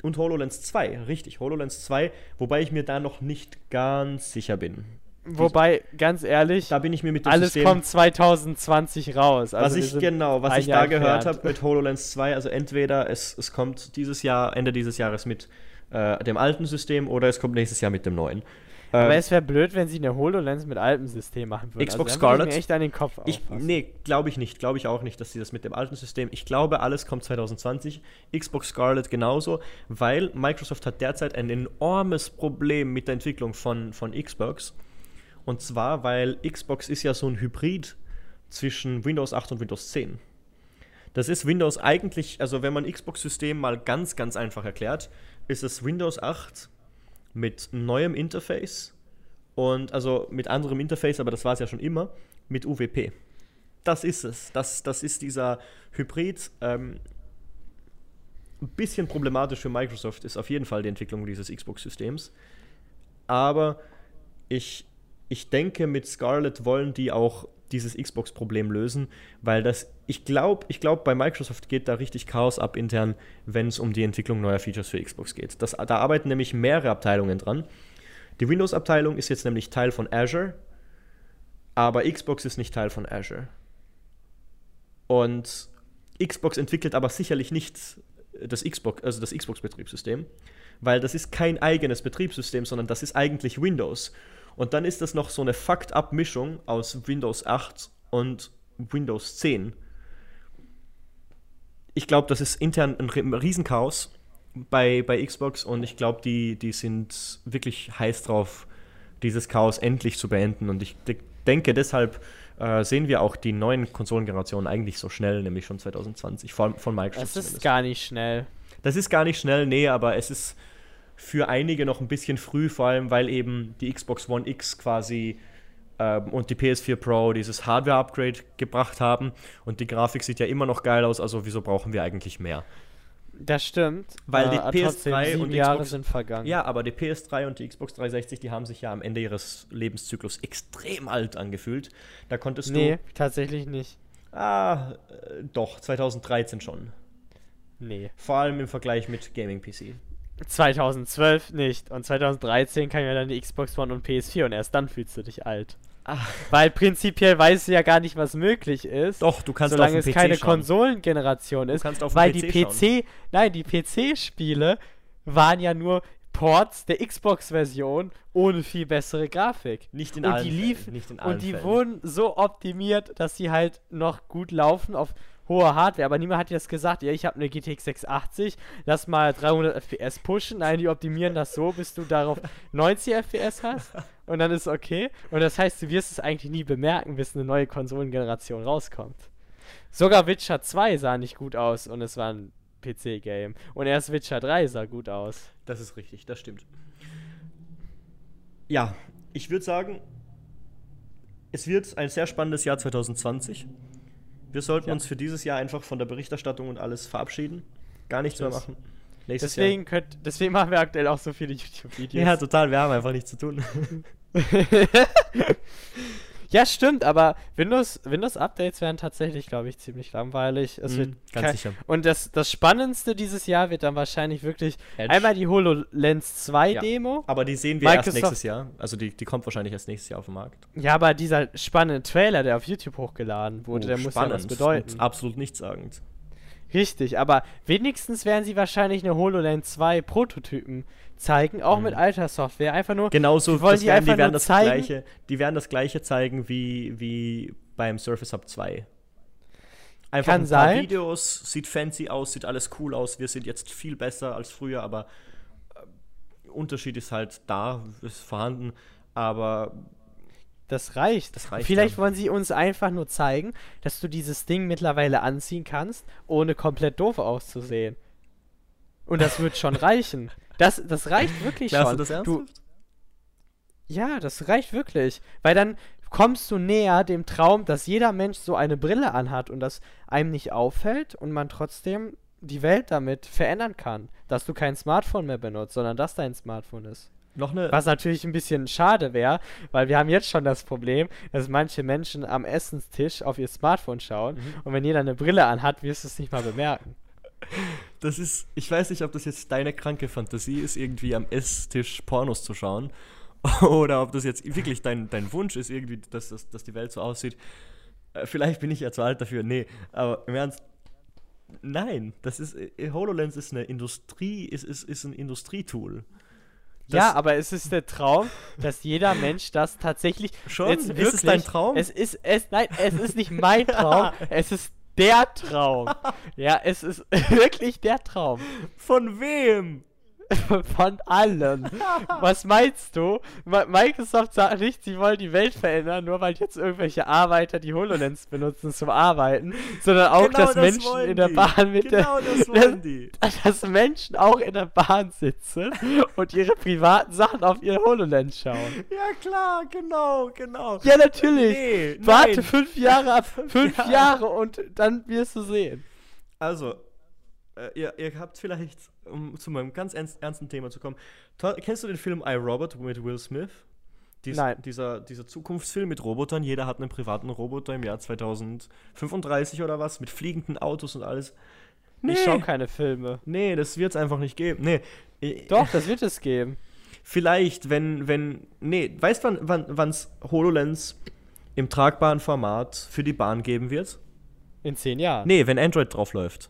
und HoloLens 2, richtig, HoloLens 2, wobei ich mir da noch nicht ganz sicher bin. Wobei, ganz ehrlich, Da bin ich mir mit dem alles System, kommt 2020 raus. Also was ich genau, was ich da gehört habe mit HoloLens 2, also entweder es, es kommt dieses Jahr, Ende dieses Jahres mit äh, dem alten System oder es kommt nächstes Jahr mit dem neuen. Aber Ähm, es wäre blöd, wenn sie eine HoloLens mit altem System machen würden. Xbox also, ich Scarlett? mir echt an den Kopf ich, nee, glaube ich nicht. Glaube ich auch nicht, dass sie das mit dem alten System. Ich glaube, alles kommt 2020. Xbox Scarlett genauso, weil Microsoft hat derzeit ein enormes Problem mit der Entwicklung von, von Xbox. Und zwar, weil Xbox ist ja so ein Hybrid zwischen Windows 8 und Windows 10. Das ist Windows eigentlich, also wenn man Xbox-System mal ganz, ganz einfach erklärt, ist es Windows 8 mit neuem Interface und also mit anderem Interface, aber das war es ja schon immer, mit UWP. Das ist es. Das, das ist dieser Hybrid. Ähm, ein bisschen problematisch für Microsoft ist auf jeden Fall die Entwicklung dieses Xbox-Systems. Aber ich, ich denke, mit Scarlett wollen die auch dieses Xbox-Problem lösen, weil das, ich glaube, ich glaube, bei Microsoft geht da richtig Chaos ab intern, wenn es um die Entwicklung neuer Features für Xbox geht. Das, da arbeiten nämlich mehrere Abteilungen dran. Die Windows-Abteilung ist jetzt nämlich Teil von Azure, aber Xbox ist nicht Teil von Azure. Und Xbox entwickelt aber sicherlich nicht das Xbox, also das Xbox-Betriebssystem, weil das ist kein eigenes Betriebssystem, sondern das ist eigentlich Windows. Und dann ist das noch so eine Fucked-up-Mischung aus Windows 8 und Windows 10. Ich glaube, das ist intern ein Ri- Riesenchaos bei, bei Xbox und ich glaube, die, die sind wirklich heiß drauf, dieses Chaos endlich zu beenden. Und ich de denke, deshalb äh, sehen wir auch die neuen Konsolengenerationen eigentlich so schnell, nämlich schon 2020, von, von Microsoft. das ist zumindest. gar nicht schnell. Das ist gar nicht schnell, nee, aber es ist für einige noch ein bisschen früh, vor allem weil eben die Xbox One X quasi ähm, und die PS4 Pro dieses Hardware-Upgrade gebracht haben und die Grafik sieht ja immer noch geil aus, also wieso brauchen wir eigentlich mehr? Das stimmt. Weil die äh, trotzdem, PS3 sieben und die Jahre Xbox- sind vergangen. Ja, aber die PS3 und die Xbox 360, die haben sich ja am Ende ihres Lebenszyklus extrem alt angefühlt. Da konntest Nee, tatsächlich nicht. du. Ah, äh, doch, 2013 schon. Nee. Vor allem im Vergleich mit Gaming-PC. 2012 nicht. Und 2013 kam ja dann die Xbox One und PS4 und erst dann fühlst du dich alt. Ah, Weil prinzipiell weißt du ja gar nicht, was möglich ist. doch, du kannst solange auf es PC keine schauen. Konsolengeneration ist. kannst auf weil PC die PC, nein, die PC-Spiele waren ja nur Ports der Xbox-Version ohne viel bessere Grafik. Nicht in und allen die Fällen, liefen nicht in allen und die Fällen. wurden so optimiert, dass sie halt noch gut laufen auf hoher Hardware. Aber niemand hat jetzt gesagt, ja, ich habe eine GTX 680, lass mal 300 FPS pushen. Nein, die optimieren das so, bis du darauf 90 FPS hast und dann ist okay. Und das heißt, du wirst es eigentlich nie bemerken, bis eine neue Konsolengeneration rauskommt. Sogar Witcher 2 sah nicht gut aus und es war ein PC-Game. Und erst Witcher 3 sah gut aus. Das ist richtig, das stimmt. Ja, ich würde sagen, es wird ein sehr spannendes Jahr 2020. Wir sollten Ja. uns für dieses Jahr einfach von der Berichterstattung und alles verabschieden. Gar nichts mehr machen. Nächstes Deswegen, könnt, deswegen machen wir aktuell auch so viele YouTube-Videos. Jahr. Ja, total, wir haben einfach nichts zu tun. ja, stimmt, aber Windows, Windows-Updates werden tatsächlich, glaube ich, ziemlich langweilig. Es Mhm, wird ganz sicher. Und das, das Spannendste dieses Jahr wird dann wahrscheinlich wirklich Edge. einmal die HoloLens 2 Ja. Demo. Aber die sehen wir erst Microsoft- nächstes Jahr. Also die, die kommt wahrscheinlich erst nächstes Jahr auf den Markt. Ja, aber dieser spannende Trailer, der auf YouTube hochgeladen wurde, Oh, der muss ja was bedeuten. und absolut nichtssagend. Richtig, aber wenigstens werden sie wahrscheinlich eine HoloLens 2 Prototypen zeigen, auch Mhm. mit alter Software. Einfach nur, Genauso, die wollen die werden, die, einfach werden nur das zeigen. gleiche, die werden das gleiche zeigen wie, wie beim Surface Hub 2. Einfach Kann ein paar sein. Videos, sieht fancy aus, sieht alles cool aus. Wir sind jetzt viel besser als früher, aber äh, Unterschied ist halt da, ist vorhanden. Aber Das reicht. Das reicht, Vielleicht ja. wollen sie uns einfach nur zeigen, dass du dieses Ding mittlerweile anziehen kannst, ohne komplett doof auszusehen. Und das wird schon reichen. Das, das reicht wirklich glaubst schon. du das du, ernsthaft? ja, das reicht wirklich. Weil dann kommst du näher dem Traum, dass jeder Mensch so eine Brille anhat und das einem nicht auffällt und man trotzdem die Welt damit verändern kann. Dass du kein Smartphone mehr benutzt, sondern dass dein Smartphone ist. Noch eine, Was natürlich ein bisschen schade wäre, weil wir haben jetzt schon das Problem, dass manche Menschen am Essenstisch auf ihr Smartphone schauen Mhm. und wenn jeder eine Brille anhat, wirst du es nicht mal bemerken. Das ist, ich weiß nicht, ob das jetzt deine kranke Fantasie ist, irgendwie am Esstisch Pornos zu schauen. Oder ob das jetzt wirklich dein, dein Wunsch ist, irgendwie, dass, dass, dass die Welt so aussieht. Äh, Vielleicht bin ich ja zu alt dafür. Nee, aber im Ernst. Nein, das ist. äh, HoloLens ist eine Industrie, ist, ist, ist ein Industrietool. Das- ja, aber es ist der Traum, dass jeder Mensch das tatsächlich. Schon? Jetzt Ist es dein Traum? Es ist, es, nein, es ist nicht mein Traum, es ist der Traum. Ja, es ist wirklich der Traum. Von wem? Von allen. Was meinst du? Mi- Microsoft sagt nicht, sie wollen die Welt verändern, nur weil jetzt irgendwelche Arbeiter die HoloLens benutzen zum Arbeiten, sondern auch, Genau dass das Menschen in der. Bahn mit Genau der, das die. dass Menschen auch in der Bahn sitzen und ihre privaten Sachen auf ihr HoloLens schauen. Ja, klar, genau, genau. Ja, natürlich. Nee, Warte nein. fünf Jahre ab, fünf Ja. Jahre und dann wirst du sehen. Also, äh, ihr, ihr habt vielleicht, um zu meinem ganz ernst, ernsten Thema zu kommen, kennst du den Film I, Robot mit Will Smith? Dies, Nein. Dieser, dieser Zukunftsfilm mit Robotern. Jeder hat einen privaten Roboter im Jahr 2035 oder was, mit fliegenden Autos und alles. Nee, Ich schau keine Filme. nee das wird es einfach nicht geben. Nee. äh, Doch, das wird es geben. Vielleicht, wenn, wenn, nee, weißt du, wann wann es HoloLens im tragbaren Format für die Bahn geben wird? In zehn Jahren. Nee, wenn Android drauf läuft.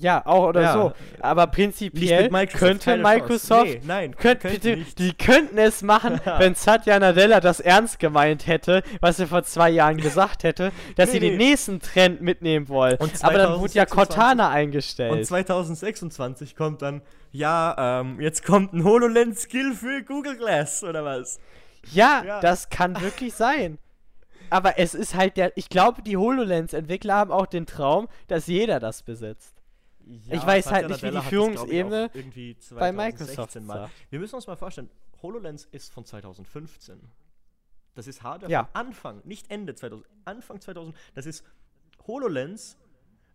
Ja, auch oder Ja. so. Aber prinzipiell Microsoft, könnte. Microsoft. Nee, nein, Könnt, bitte, die könnten es machen, wenn Satya Nadella das ernst gemeint hätte, was er vor zwei Jahren gesagt hätte, dass Nee, sie den nee. nächsten Trend mitnehmen wollen. Und Aber dann wurde ja 2026 Cortana Und eingestellt. 2026 kommt dann, ja, ähm, jetzt kommt ein HoloLens-Skill für Google Glass oder was? Ja, Ja. das kann wirklich sein. Aber es ist halt der. Ich glaube, die HoloLens-Entwickler haben auch den Traum, dass jeder das besitzt. Ich weiß Satya halt nicht, wie die das, Führungsebene irgendwie bei 2016 Microsoft mal. sagt. Wir müssen uns mal vorstellen, HoloLens ist von 2015. Das ist Hardware Ja. von Anfang, nicht Ende 2000, Anfang 2000. Das ist, HoloLens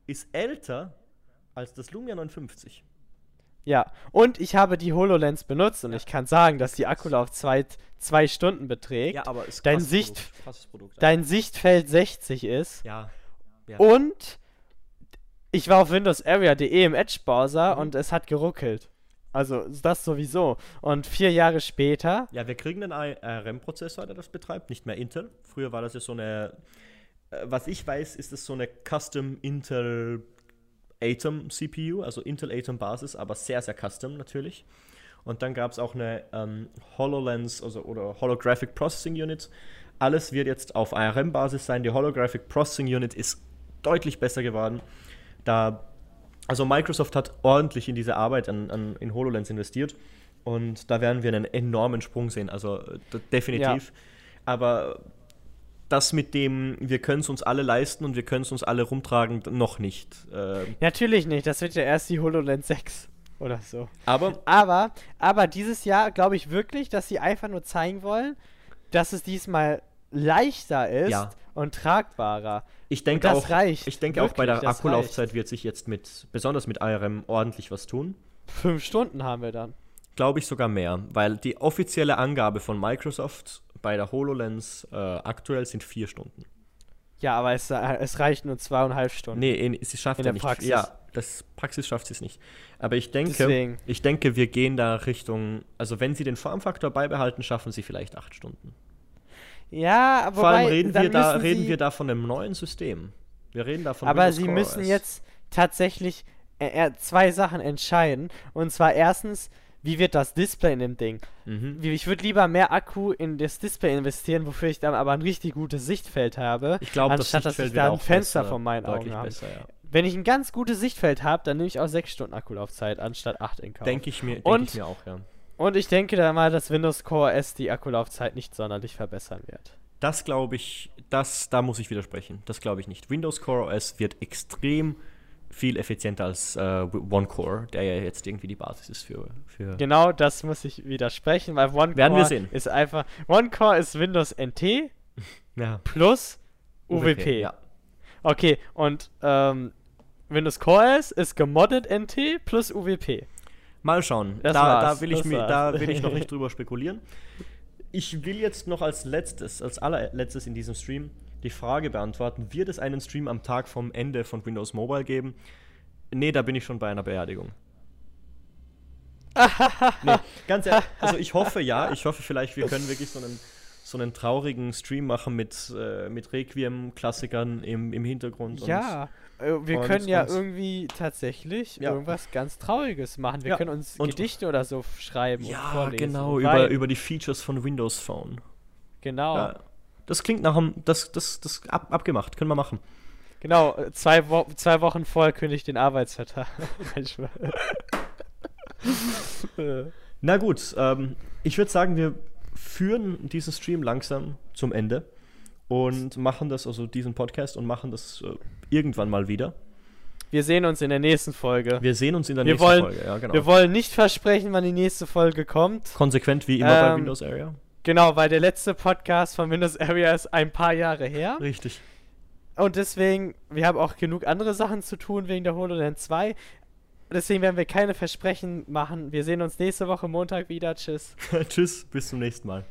ist älter als das Lumia 59. Ja, und ich habe die HoloLens benutzt und ich kann sagen, dass die Akkulaufzeit zwei Stunden beträgt, aber ist Dein Sicht- Produkt, Produkt. dein Sichtfeld 60 ist ja. ja. und ich war auf windowsarea.de im Edge-Browser Mhm. und es hat geruckelt. Also das sowieso. Und vier Jahre später, Ja, wir kriegen einen ARM-Prozessor, der das betreibt, nicht mehr Intel. Früher war das ja so eine, äh, was ich weiß, ist es so eine Custom Intel Atom CPU, also Intel Atom Basis, aber sehr, sehr custom natürlich. Und dann gab es auch eine ähm, HoloLens also, oder Holographic Processing Unit. Alles wird jetzt auf ARM-Basis sein. Die Holographic Processing Unit ist deutlich besser geworden. Da, also Microsoft hat ordentlich in diese Arbeit an, an, in HoloLens investiert. Und da werden wir einen enormen Sprung sehen. Also definitiv. Aber das mit dem, wir können es uns alle leisten und wir können es uns alle rumtragen, noch nicht. Ähm, natürlich nicht, das wird ja erst die HoloLens 6 oder so. aber Aber, aber dieses Jahr glaube ich wirklich, dass sie einfach nur zeigen wollen, dass es diesmal leichter ist Ja. und tragbarer. ich denke das auch, reicht. ich denke auch bei der Wirklich, Akkulaufzeit wird sich jetzt mit, besonders mit ARM, ordentlich was tun. Fünf Stunden haben wir dann. Glaube ich sogar mehr, weil die offizielle Angabe von Microsoft bei der HoloLens äh, aktuell sind vier Stunden. Ja, aber es, äh, es reicht nur zweieinhalb Stunden. Nee, in, sie schafft In ja der nicht. Praxis. Ja, das Praxis schafft sie es nicht. Aber ich denke, Deswegen. ich denke, wir gehen da Richtung, also wenn sie den Formfaktor beibehalten, schaffen sie vielleicht acht Stunden. Ja, aber Vor allem reden, wir da, reden wir da von einem neuen System. Wir reden da von Aber Windows sie Core müssen OS. jetzt tatsächlich äh, zwei Sachen entscheiden. Und zwar erstens, wie wird das Display in dem Ding? Mhm. Ich würde lieber mehr Akku in das Display investieren, wofür ich dann aber ein richtig gutes Sichtfeld habe, ich glaub, anstatt das dass ich da ein Fenster besser, von meinen Augen habe. Besser, ja. Wenn ich ein ganz gutes Sichtfeld habe, dann nehme ich auch 6 Stunden Akkulaufzeit anstatt 8 in Kauf. Denke ich, mir, denk ich mir auch, ja. Und ich denke da mal, dass Windows Core S die Akkulaufzeit nicht sonderlich verbessern wird. Das glaube ich, das, da muss ich widersprechen. Das glaube ich nicht. Windows Core OS wird extrem viel effizienter als äh, OneCore, der ja jetzt irgendwie die Basis ist für, für. Genau, das muss ich widersprechen, weil OneCore ist einfach. OneCore ist Windows NT ja. plus UWP. UWP ja. Okay, und ähm, Windows Core S ist gemoddet NT plus UWP. Mal schauen. Da, da, will ich da will ich noch nicht drüber spekulieren. Ich will jetzt noch als letztes, als allerletztes in diesem Stream die Frage beantworten: Wird es einen Stream am Tag vom Ende von Windows Mobile geben? Nee, da bin ich schon bei einer Beerdigung. nee, ganz ehrlich, also ich hoffe ja, ich hoffe vielleicht, wir können wirklich so einen so einen traurigen Stream machen mit, äh, mit Requiem-Klassikern im, im Hintergrund. Ja, äh, wir und, können ja irgendwie tatsächlich ja. irgendwas ganz Trauriges machen. Wir ja. können uns und Gedichte oder so schreiben. Ja, genau, über, über die Features von Windows Phone. Genau. Ja, das klingt nach einem, das, das, das ab, abgemacht, können wir machen. Genau, zwei, Wo zwei Wochen vorher kündige ich den Arbeitsvertrag. Na gut, ähm, ich würde sagen, wir führen diesen Stream langsam zum Ende und machen das, also diesen Podcast und machen das äh, irgendwann mal wieder. Wir sehen uns in der nächsten Folge. Wir sehen uns in der wir nächsten wollen, Folge, ja, genau. Wir wollen nicht versprechen, wann die nächste Folge kommt. Konsequent wie immer ähm, bei Windows Area. Genau, weil der letzte Podcast von Windows Area ist ein paar Jahre her. Richtig. Und deswegen, wir haben auch genug andere Sachen zu tun wegen der HoloLens 2. Deswegen werden wir keine Versprechen machen. Wir sehen uns nächste Woche Montag wieder. Tschüss. Tschüss, bis zum nächsten Mal.